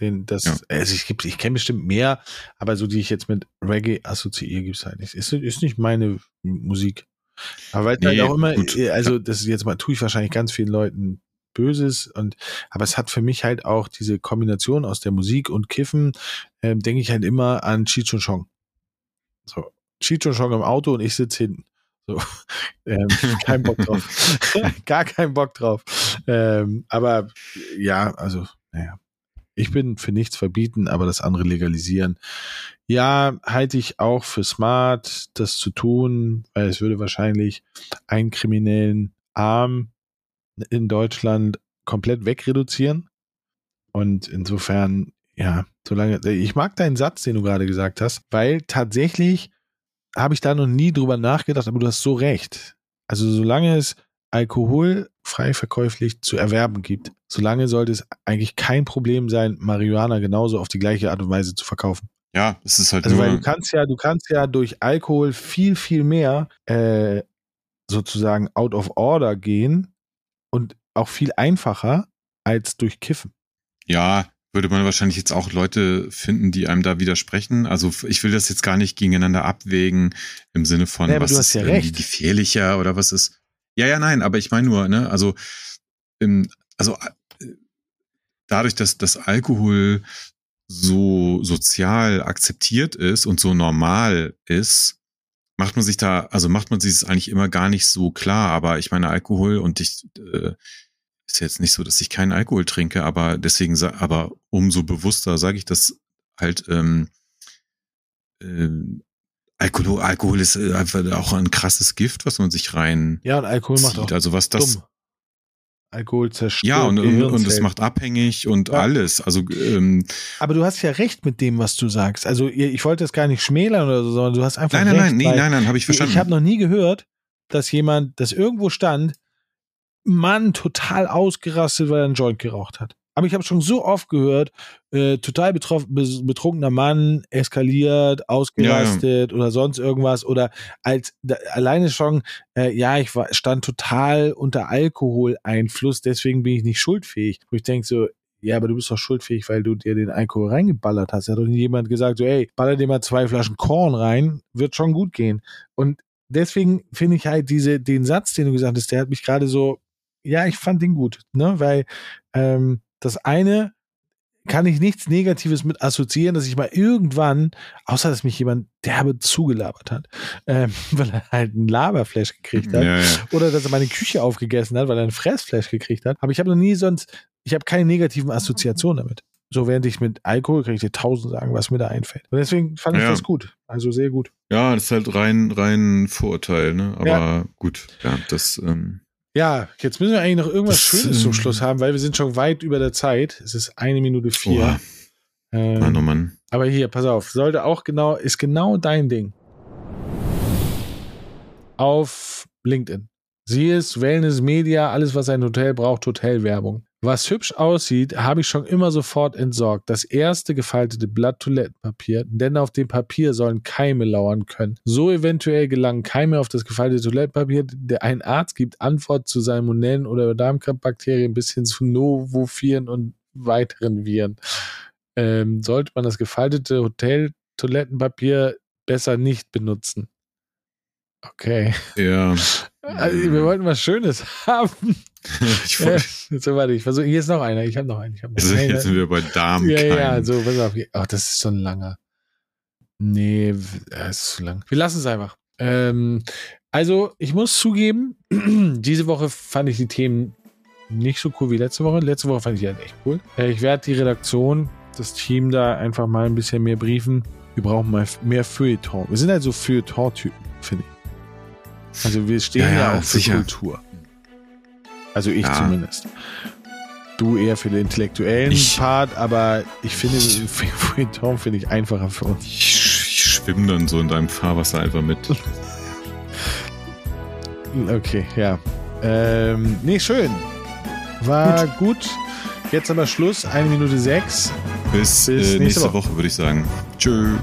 Den, das, Ja. also ich, gibt- ich kenne bestimmt mehr, aber so die ich jetzt mit Reggae assoziiere, gibt es halt nicht. Ist, ist nicht meine Musik. Aber weil halt Nee, auch immer, gut. also das ist jetzt mal, tue ich wahrscheinlich ganz vielen Leuten Böses und aber es hat für mich halt auch diese Kombination aus der Musik und Kiffen, ähm, denke ich halt immer an Cheech und Chong. So, Cheech und Chong im Auto und ich sitze hinten. So, ähm, kein Bock drauf. Gar keinen Bock drauf. Ähm, aber ja, also, naja. Ich bin für nichts verbieten, aber das andere legalisieren. Ja, halte ich auch für smart, das zu tun, weil es würde wahrscheinlich einen kriminellen Arm in Deutschland komplett wegreduzieren. Und insofern, ja, solange, ich mag deinen Satz, den du gerade gesagt hast, weil tatsächlich habe ich da noch nie drüber nachgedacht, aber du hast so recht. Also solange es Alkohol frei verkäuflich zu erwerben gibt, solange sollte es eigentlich kein Problem sein, Marihuana genauso auf die gleiche Art und Weise zu verkaufen. Ja, es ist halt Also weil du kannst ja, du kannst ja durch Alkohol viel, viel mehr äh, sozusagen out of order gehen und auch viel einfacher als durch Kiffen. ja, würde man wahrscheinlich jetzt auch Leute finden, die einem da widersprechen. Also ich will das jetzt gar nicht gegeneinander abwägen im Sinne von, aber was ist ja irgendwie recht. gefährlicher oder was ist. Ja, ja, nein, aber ich meine nur, ne, also, ähm, also äh, dadurch, dass das Alkohol so sozial akzeptiert ist und so normal ist, macht man sich da, also macht man sich das eigentlich immer gar nicht so klar. Aber ich meine, Alkohol und ich äh, ist jetzt nicht so, dass ich keinen Alkohol trinke, aber deswegen, aber umso bewusster sage ich das halt. Ähm, ähm, Alkohol, Alkohol ist äh, einfach auch ein krasses Gift, was man sich rein Ja, und Alkohol macht auch zieht. Also was das dumm. Alkohol zerstört. ja und, und, und es macht abhängig und Ja. alles. Also ähm, Aber du hast ja recht mit dem, was du sagst. Also ich wollte das gar nicht schmälern oder so, sondern du hast einfach nein, nein, recht. nein, nee, nein, nein, habe ich verstanden. Ich habe noch nie gehört, dass jemand, das irgendwo stand, Mann total ausgerastet, weil er einen Joint geraucht hat. Aber ich habe schon so oft gehört, äh, total betroffen, betrunkener Mann, eskaliert, ausgerastet oder sonst irgendwas. Oder als da, alleine schon, äh, ja, ich war, stand total unter Alkoholeinfluss, deswegen bin ich nicht schuldfähig. Wo ich denke so, ja, aber du bist doch schuldfähig, weil du dir den Alkohol reingeballert hast. Hat doch nie jemand gesagt, so, ey, baller dir mal zwei Flaschen Korn rein, wird schon gut gehen. Und deswegen finde ich halt diese, den Satz, den du gesagt hast, der hat mich gerade so, ja, ich fand den gut, ne, weil ähm, das eine kann ich nichts Negatives mit assoziieren, dass ich mal irgendwann, außer dass mich jemand derbe zugelabert hat, ähm, weil er halt einen Laberflash gekriegt hat, ja, ja. oder dass er meine Küche aufgegessen hat, weil er einen Fressflash gekriegt hat. Aber ich habe noch nie sonst, ich habe keine negativen Assoziationen damit. So während ich mit Alkohol kann ich dir tausend sagen, was mir da einfällt. Und deswegen fand ich Ja. das gut. Also sehr gut. ja, das ist halt rein, rein Vorurteil, ne? Aber gut, ja, das, ähm, ja, jetzt müssen wir eigentlich noch irgendwas das, Schönes zum ähm, Schluss haben, weil wir sind schon weit über der Zeit. Es ist eine Minute vier. Oh. Ähm, Mann, oh Mann. Aber hier, pass auf, sollte auch genau, ist genau dein Ding. Auf LinkedIn. Sieh es, Wellness, Media, alles, was ein Hotel braucht, Hotelwerbung. Was hübsch aussieht, habe ich schon immer sofort entsorgt. Das erste gefaltete Blatt Toilettenpapier, denn auf dem Papier sollen Keime lauern können. So eventuell gelangen Keime auf das gefaltete Toilettenpapier. Der ein Arzt gibt Antwort zu Salmonellen oder Darmkrebsbakterien bis hin zu Novoviren und weiteren Viren. Ähm, sollte man das gefaltete Hotel-Toilettenpapier besser nicht benutzen. Okay. Ja. Also, wir wollten was Schönes haben. ich Ja, wollte, so, warte, ich versuche. Hier ist noch einer. Ich habe noch einen. Ich hab noch also einen. jetzt sind wir bei Darm. Ja, ja, so, pass auf. Ach, das ist so ein langer. Nee, das ist zu lang. Wir lassen es einfach. Ähm, also, ich muss zugeben, diese Woche fand ich die Themen nicht so cool wie letzte Woche. Letzte Woche fand ich die halt echt cool. Äh, ich werde die Redaktion, das Team da einfach mal ein bisschen mehr briefen. Wir brauchen mal mehr Feuilleton. Wir sind halt so Feuilleton-Typen, finde ich. Also, wir stehen Ja, ja, ja, auch für sicher. Kultur. Also, ich Ja. zumindest. Du eher für den intellektuellen Ich- Part, aber ich finde, Feuilleton finde ich einfacher für uns. Ich, ich schwimme dann so in deinem Fahrwasser einfach mit. Okay, ja. Ähm, nee, schön. War gut. Jetzt aber Schluss, eine Minute sechs. Bis, Bis äh, nächste nächste Woche. Woche, würde ich sagen. Tschö.